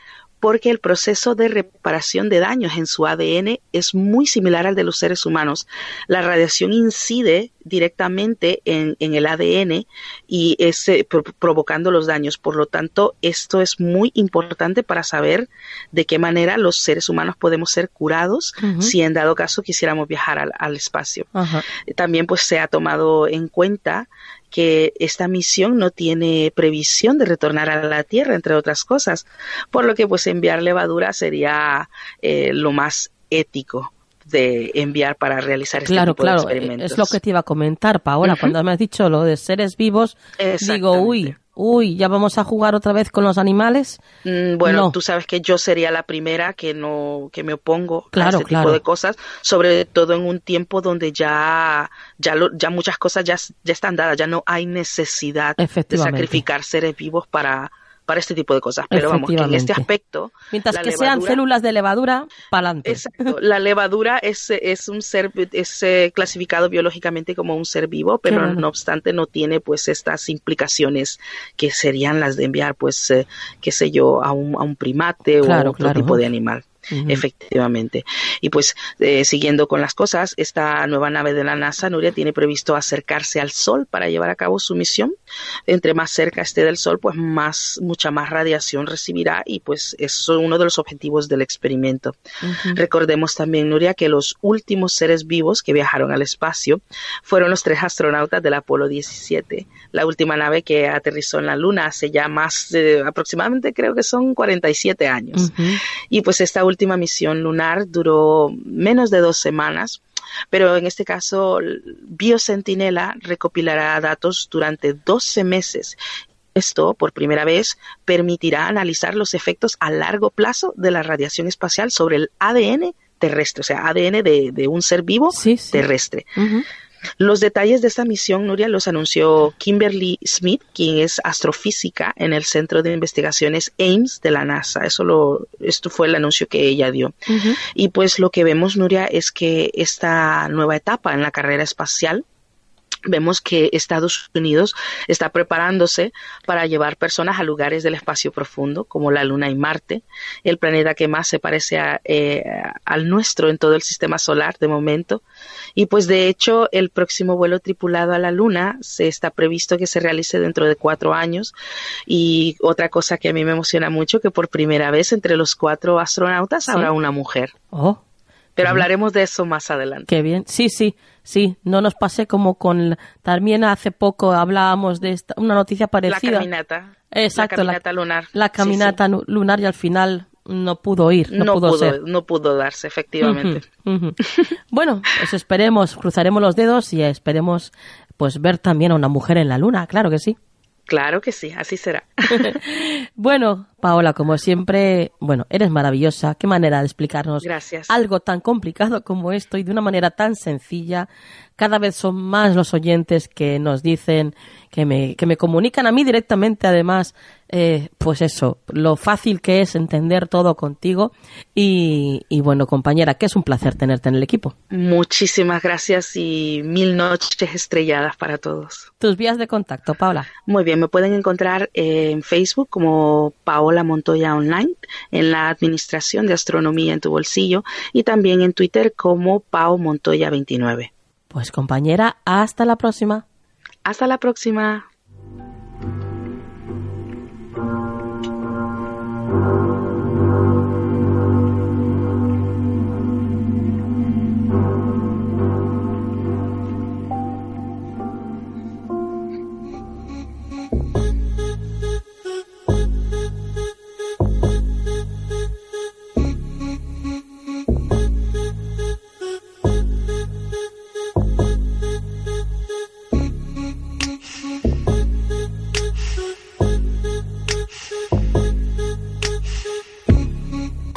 porque el proceso de reparación de daños en su ADN es muy similar al de los seres humanos. La radiación incide directamente en, el ADN y es eh, provocando los daños. Por lo tanto, esto es muy importante para saber de qué manera los seres humanos podemos ser curados si en dado caso quisiéramos viajar al, espacio. También pues se ha tomado en cuenta que esta misión no tiene previsión de retornar a la Tierra, entre otras cosas, por lo que pues enviar levadura sería eh, lo más ético de enviar para realizar este tipo de experimentos. Es lo que te iba a comentar, Paola. Cuando me has dicho lo de seres vivos, digo, uy, uy, ya vamos a jugar otra vez con los animales. Mm, bueno, tú sabes que yo sería la primera que no que me opongo a este tipo de cosas, sobre todo en un tiempo donde ya ya ya muchas cosas ya ya están dadas, ya no hay necesidad de sacrificar seres vivos para para este tipo de cosas. Pero vamos, que en este aspecto. Mientras que sean células de levadura, para adelante. Exacto. La levadura es, es un ser, es eh, clasificado biológicamente como un ser vivo, pero no obstante no tiene pues estas implicaciones que serían las de enviar, pues, eh, qué sé yo, a un, a un primate o otro tipo de animal efectivamente. Y pues eh, siguiendo con las cosas, esta nueva nave de la NASA, Nuria, tiene previsto acercarse al Sol para llevar a cabo su misión. Entre más cerca esté del Sol, pues más, mucha más radiación recibirá y pues es uno de los objetivos del experimento. Recordemos también, Nuria, que los últimos seres vivos que viajaron al espacio fueron los tres astronautas del Apolo 17, la última nave que aterrizó en la Luna hace ya más de aproximadamente creo que son 47 años. Y pues esta última misión lunar duró menos de dos semanas, pero en este caso Biocentinela recopilará datos durante 12 meses. Esto, por primera vez, permitirá analizar los efectos a largo plazo de la radiación espacial sobre el ADN terrestre, o sea, ADN de, un ser vivo terrestre. Los detalles de esta misión, Nuria, los anunció Kimberly Smith, quien es astrofísica en el Centro de Investigaciones Ames de la NASA. Eso lo, esto fue el anuncio que ella dio. Y pues lo que vemos, Nuria, es que esta nueva etapa en la carrera espacial vemos que Estados Unidos está preparándose para llevar personas a lugares del espacio profundo, como la Luna y Marte, el planeta que más se parece eh, al nuestro en todo el sistema solar de momento. Y pues de hecho el próximo vuelo tripulado a la Luna se está previsto que se realice dentro de cuatro años. Y otra cosa que a mí me emociona mucho, que por primera vez entre los cuatro astronautas habrá una mujer. Oh. Pero hablaremos de eso más adelante. Qué bien. Sí, sí, sí. No nos pase como con. También hace poco hablábamos de esta, una noticia parecida. La caminata. Exacto. La caminata lunar. La caminata lunar y al final no pudo ir, no, pudo, ser. No pudo darse, efectivamente. bueno, pues esperemos, cruzaremos los dedos y esperemos pues ver también a una mujer en la luna, claro que sí. Claro que sí, así será. bueno, Paola, como siempre, bueno, eres maravillosa. Qué manera de explicarnos Gracias. algo tan complicado como esto y de una manera tan sencilla. Cada vez son más los oyentes que nos dicen, que me, que me comunican a mí directamente, además, eh, pues eso, lo fácil que es entender todo contigo. Y, y, bueno, compañera, que es un placer tenerte en el equipo. Muchísimas gracias y mil noches estrelladas para todos. Tus vías de contacto, Paola. Muy bien, me pueden encontrar en Facebook como Paola Montoya Online, en la Administración de Astronomía en tu bolsillo y también en Twitter como Pao Montoya 29. Pues compañera, hasta la próxima. Hasta la próxima.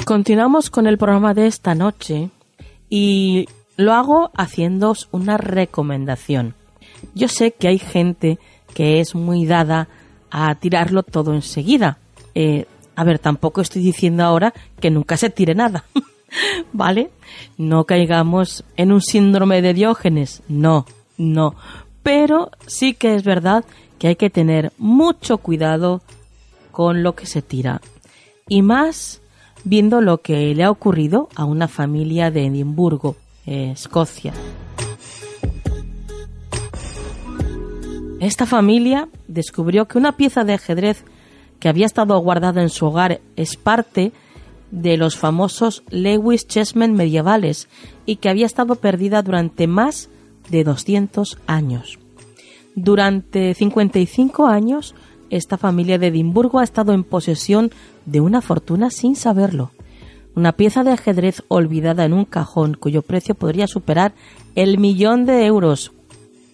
Continuamos con el programa de esta noche y lo hago haciéndoos una recomendación. Yo sé que hay gente que es muy dada a tirarlo todo enseguida. Eh, a ver, tampoco estoy diciendo ahora que nunca se tire nada, ¿vale? No caigamos en un síndrome de Diógenes, no, no. Pero sí que es verdad que hay que tener mucho cuidado con lo que se tira. Y más viendo lo que le ha ocurrido a una familia de Edimburgo, Escocia. Esta familia descubrió que una pieza de ajedrez que había estado guardada en su hogar es parte de los famosos Lewis Chessmen medievales y que había estado perdida durante más de 200 años. Durante 55 años, esta familia de Edimburgo ha estado en posesión de una fortuna sin saberlo. Una pieza de ajedrez olvidada en un cajón cuyo precio podría superar el millón de euros.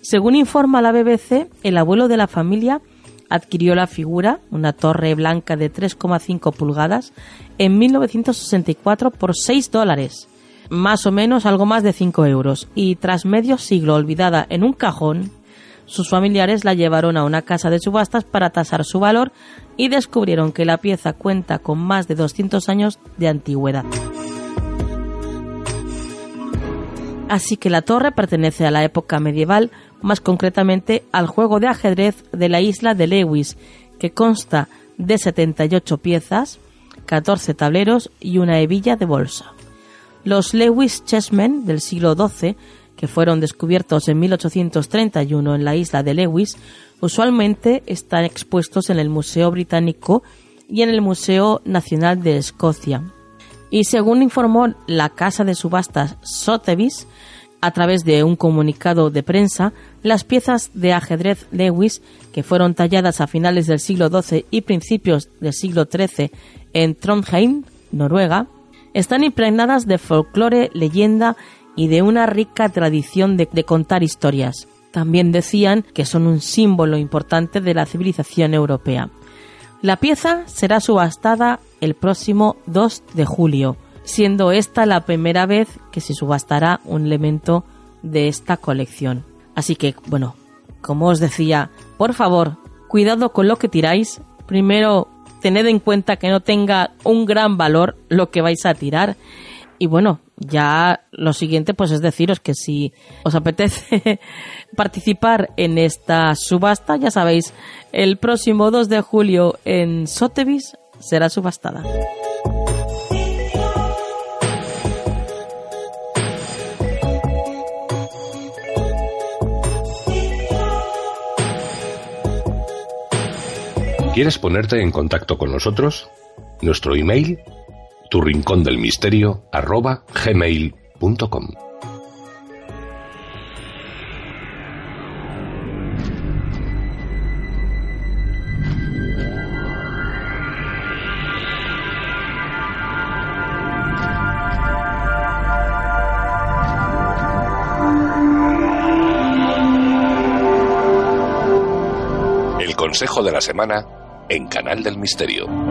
Según informa la BBC, el abuelo de la familia adquirió la figura, una torre blanca de 3,5 pulgadas, en 1964 por 6 dólares, más o menos algo más de 5 euros, y tras medio siglo olvidada en un cajón, sus familiares la llevaron a una casa de subastas para tasar su valor y descubrieron que la pieza cuenta con más de 200 años de antigüedad. Así que la torre pertenece a la época medieval, más concretamente al juego de ajedrez de la isla de Lewis, que consta de 78 piezas, 14 tableros y una hebilla de bolsa. Los Lewis Chessmen del siglo XII que fueron descubiertos en 1831 en la isla de Lewis, usualmente están expuestos en el Museo Británico y en el Museo Nacional de Escocia. Y según informó la casa de subastas Sotheby's, a través de un comunicado de prensa, las piezas de ajedrez Lewis, que fueron talladas a finales del siglo XII y principios del siglo XIII en Trondheim, Noruega, están impregnadas de folclore, leyenda y de una rica tradición de, contar historias. También decían que son un símbolo importante de la civilización europea. La pieza será subastada el próximo 2 de julio, siendo esta la primera vez que se subastará un elemento de esta colección. Así que, bueno, como os decía, por favor, cuidado con lo que tiráis. Primero, tened en cuenta que no tenga un gran valor lo que vais a tirar Y bueno, ya lo siguiente pues es deciros que si os apetece participar en esta subasta, ya sabéis, el próximo 2 de julio en Sotheby's será subastada. ¿Quieres ponerte en contacto con nosotros? Nuestro email tu rincón del misterio arroba gmail.com. El consejo de la semana en Canal del Misterio.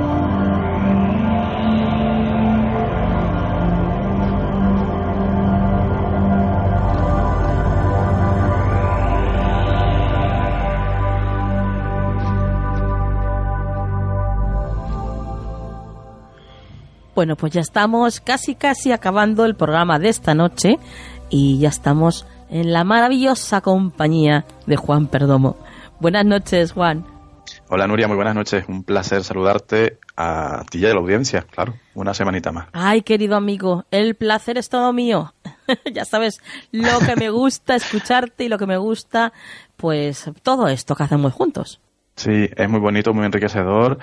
Bueno, pues ya estamos casi casi acabando el programa de esta noche y ya estamos en la maravillosa compañía de Juan Perdomo. Buenas noches, Juan. Hola Nuria, muy buenas noches. Un placer saludarte a ti y a la audiencia, claro. Una semanita más. Ay, querido amigo, el placer es todo mío. ya sabes lo que me gusta escucharte y lo que me gusta, pues todo esto que hacemos juntos. Sí, es muy bonito, muy enriquecedor.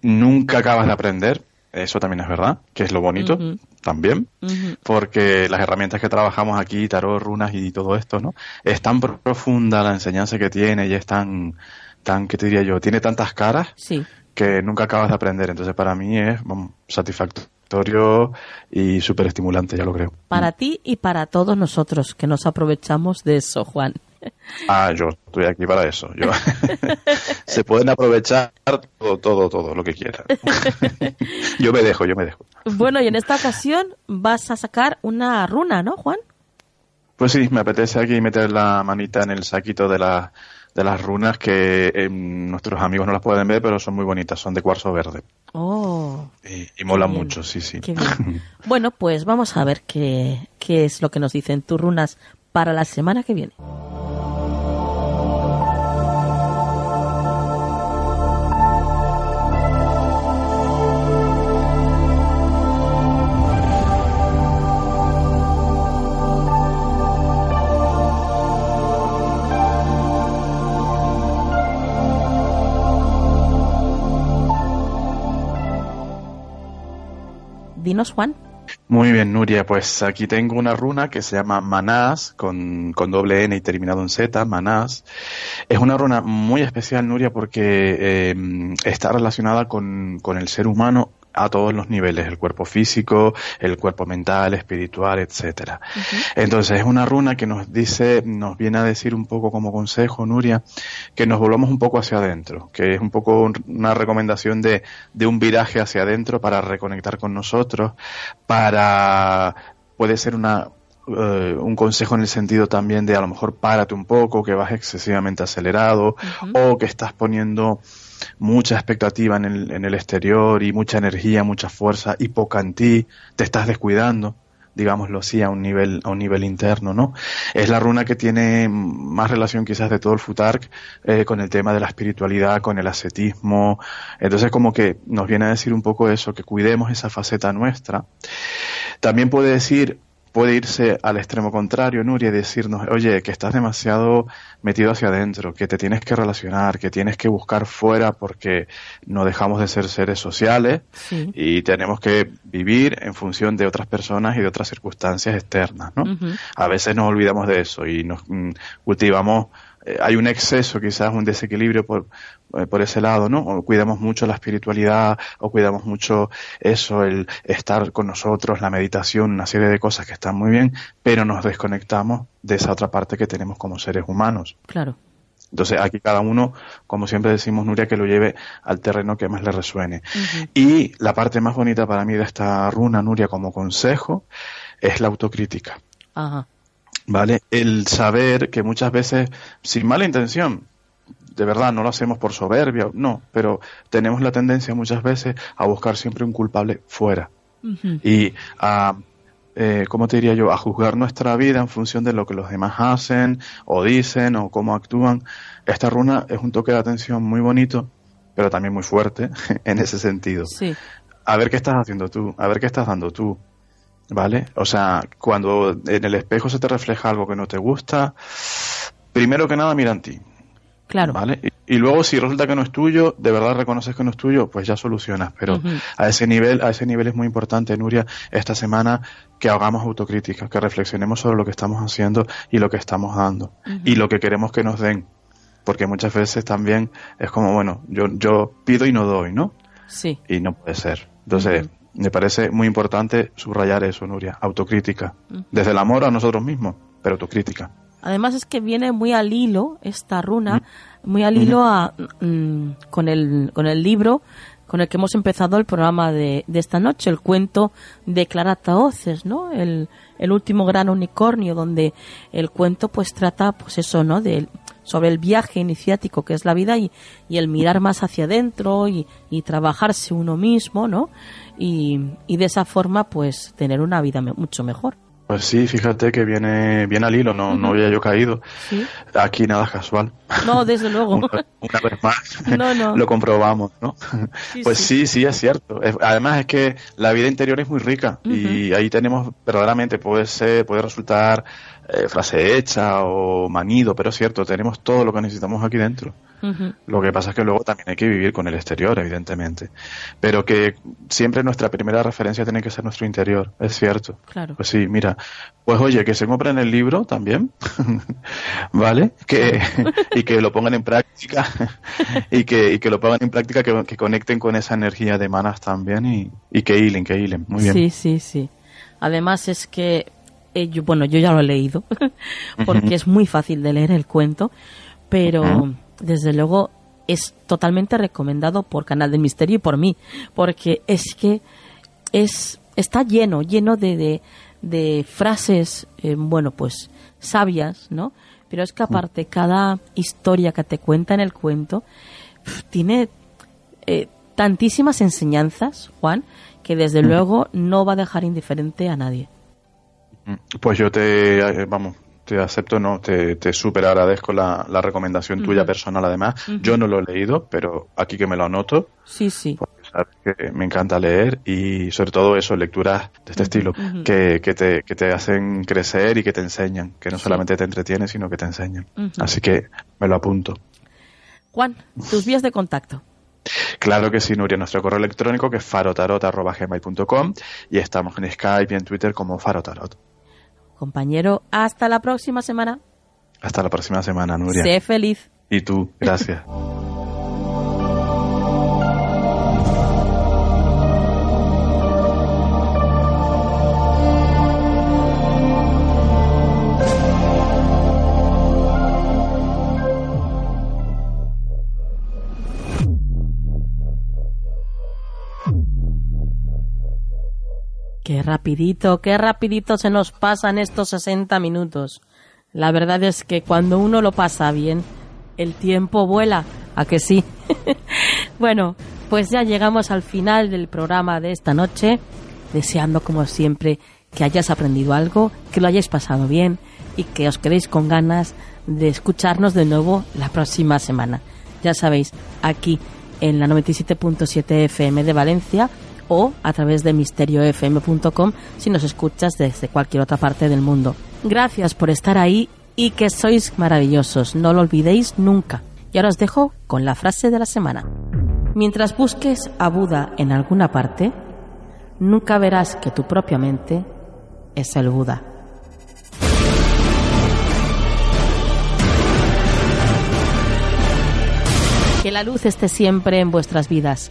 Nunca acabas de aprender, eso también es verdad, que es lo bonito también, porque las herramientas que trabajamos aquí, tarot, runas y todo esto, ¿no? Es tan profunda la enseñanza que tiene y es tan, tan, ¿qué te diría yo? Tiene tantas caras que nunca acabas de aprender. Entonces para mí es satisfactorio y súper estimulante, ya lo creo. Para ti y para todos nosotros que nos aprovechamos de eso, Juan. Ah, yo estoy aquí para eso. Se pueden aprovechar todo, todo, todo, lo que quieran. yo me dejo, yo me dejo. Bueno, y en esta ocasión vas a sacar una runa, ¿no, Juan? Pues sí, me apetece aquí meter la manita en el saquito de, la, de las runas que eh, nuestros amigos no las pueden ver, pero son muy bonitas, son de cuarzo verde. Oh. Y, molan mucho, sí, sí. bueno, pues vamos a ver qué, qué es lo que nos dicen tus runas para la semana que viene. Juan. Muy bien, Nuria, pues aquí tengo una runa que se llama Manás, con, con doble N y terminado en Z, Manás. Es una runa muy especial, Nuria, porque eh, está relacionada con, con el ser humano a todos los niveles, el cuerpo físico, el cuerpo mental, espiritual, etcétera. Entonces es una runa que nos dice, nos viene a decir un poco como consejo, Nuria, que nos volvamos un poco hacia adentro, que es un poco una recomendación de, de un viraje hacia adentro para reconectar con nosotros, para puede ser una eh, un consejo en el sentido también de a lo mejor párate un poco, que vas excesivamente acelerado o que estás poniendo mucha expectativa en el, en el exterior y mucha energía, mucha fuerza y poca en ti, te estás descuidando digámoslo así, a un nivel, a un nivel interno, ¿no? Es la runa que tiene más relación quizás de todo el Futark eh, con el tema de la espiritualidad, con el ascetismo. Entonces como que nos viene a decir un poco eso, que cuidemos esa faceta nuestra. También puede decir puede irse al extremo contrario, Nuria, y decirnos, oye, que estás demasiado metido hacia adentro, que te tienes que relacionar, que tienes que buscar fuera porque no dejamos de ser seres sociales y tenemos que vivir en función de otras personas y de otras circunstancias externas, ¿no? A veces nos olvidamos de eso y nos mm, cultivamos eh, hay un exceso, quizás un desequilibrio por, eh, por ese lado, ¿no? O cuidamos mucho la espiritualidad, o cuidamos mucho eso, el estar con nosotros, la meditación, una serie de cosas que están muy bien, pero nos desconectamos de esa otra parte que tenemos como seres humanos. Claro. Entonces aquí cada uno, como siempre decimos, Nuria, que lo lleve al terreno que más le resuene. Y la parte más bonita para mí de esta runa, Nuria, como consejo, es la autocrítica. Ajá. ¿Vale? El saber que muchas veces, sin mala intención, de verdad no lo hacemos por soberbia, no, pero tenemos la tendencia muchas veces a buscar siempre un culpable fuera y a eh, ¿cómo te diría yo?, a juzgar nuestra vida en función de lo que los demás hacen o dicen o cómo actúan. Esta runa es un toque de atención muy bonito, pero también muy fuerte en ese sentido. Sí. A ver qué estás haciendo tú, a ver qué estás dando tú, ¿vale? O sea, cuando en el espejo se te refleja algo que no te gusta, primero que nada mira en ti, Claro. ¿Vale? Y, y luego si resulta que no es tuyo, de verdad reconoces que no es tuyo, pues ya solucionas. Pero a ese nivel, a ese nivel es muy importante, Nuria, esta semana que hagamos autocrítica, que reflexionemos sobre lo que estamos haciendo y lo que estamos dando y lo que queremos que nos den. Porque muchas veces también es como, bueno, yo, yo pido y no doy, ¿no? Sí. Y no puede ser. Entonces, me parece muy importante subrayar eso, Nuria, autocrítica. Desde el amor a nosotros mismos, pero autocrítica. Además es que viene muy al hilo esta runa, muy al hilo a, mm, con, el, con el libro con el que hemos empezado el programa de, de esta noche, el cuento de Clara Taoces, ¿no? El, el último gran unicornio, donde el cuento pues trata, pues eso, ¿no? De, sobre el viaje iniciático que es la vida y, y el mirar más hacia adentro y, y trabajarse uno mismo, ¿no? Y, y de esa forma pues tener una vida me- mucho mejor. Pues sí, fíjate que viene, viene al hilo, no, no había yo caído. Sí. Aquí nada casual. No, desde luego. una, una vez más No, no. lo comprobamos, ¿no? Sí, pues sí. sí, sí, es cierto. Además es que la vida interior es muy rica y ahí tenemos verdaderamente, puede ser, puede resultar eh, frase hecha o manido, pero es cierto, tenemos todo lo que necesitamos aquí dentro. Lo que pasa es que luego también hay que vivir con el exterior, evidentemente. Pero que siempre nuestra primera referencia tiene que ser nuestro interior, es cierto. Claro. Pues sí, mira, pues oye, que se compren el libro también, ¿vale? Que, y que lo pongan en práctica y que, y que lo pongan en práctica, que, que conecten con esa energía de manas también y, y que hilen, que hilen. Muy bien. Sí, sí, sí. Además es que, eh, yo- bueno, yo ya lo he leído, porque es muy fácil de leer el cuento, pero desde luego es totalmente recomendado por Canal de Misterio y por mí, porque es que es está lleno, lleno de, de, de frases, eh, bueno, pues sabias, ¿no? Pero es que aparte cada historia que te cuenta en el cuento tiene eh, tantísimas enseñanzas, Juan, que desde luego no va a dejar indiferente a nadie. Pues yo te, eh, vamos, te acepto, no, te, te súper agradezco la, la recomendación tuya personal además. Yo no lo he leído, pero aquí que me lo anoto, Sí, sí. porque sabes que me encanta leer y sobre todo eso, lecturas de este estilo, que, que, te, que te hacen crecer y que te enseñan, que no solamente te entretienen, sino que te enseñan. Así que me lo apunto. Juan, tus vías de contacto. Claro que sí, Nuria, nuestro correo electrónico que es farotarot.gmail.com y estamos en Skype y en Twitter como farotarot. Compañero, hasta la próxima semana. Hasta la próxima semana, Nuria. Sé feliz. Y tú, gracias. rapidito, qué rapidito se nos pasan estos 60 minutos. La verdad es que cuando uno lo pasa bien, el tiempo vuela, ¿a que sí? bueno, pues ya llegamos al final del programa de esta noche, deseando como siempre que hayas aprendido algo, que lo hayáis pasado bien y que os quedéis con ganas de escucharnos de nuevo la próxima semana. Ya sabéis, aquí en la 97.7 FM de Valencia o a través de misteriofm.com si nos escuchas desde cualquier otra parte del mundo. Gracias por estar ahí y que sois maravillosos, no lo olvidéis nunca. Y ahora os dejo con la frase de la semana. Mientras busques a Buda en alguna parte, nunca verás que tu propia mente es el Buda. Que la luz esté siempre en vuestras vidas.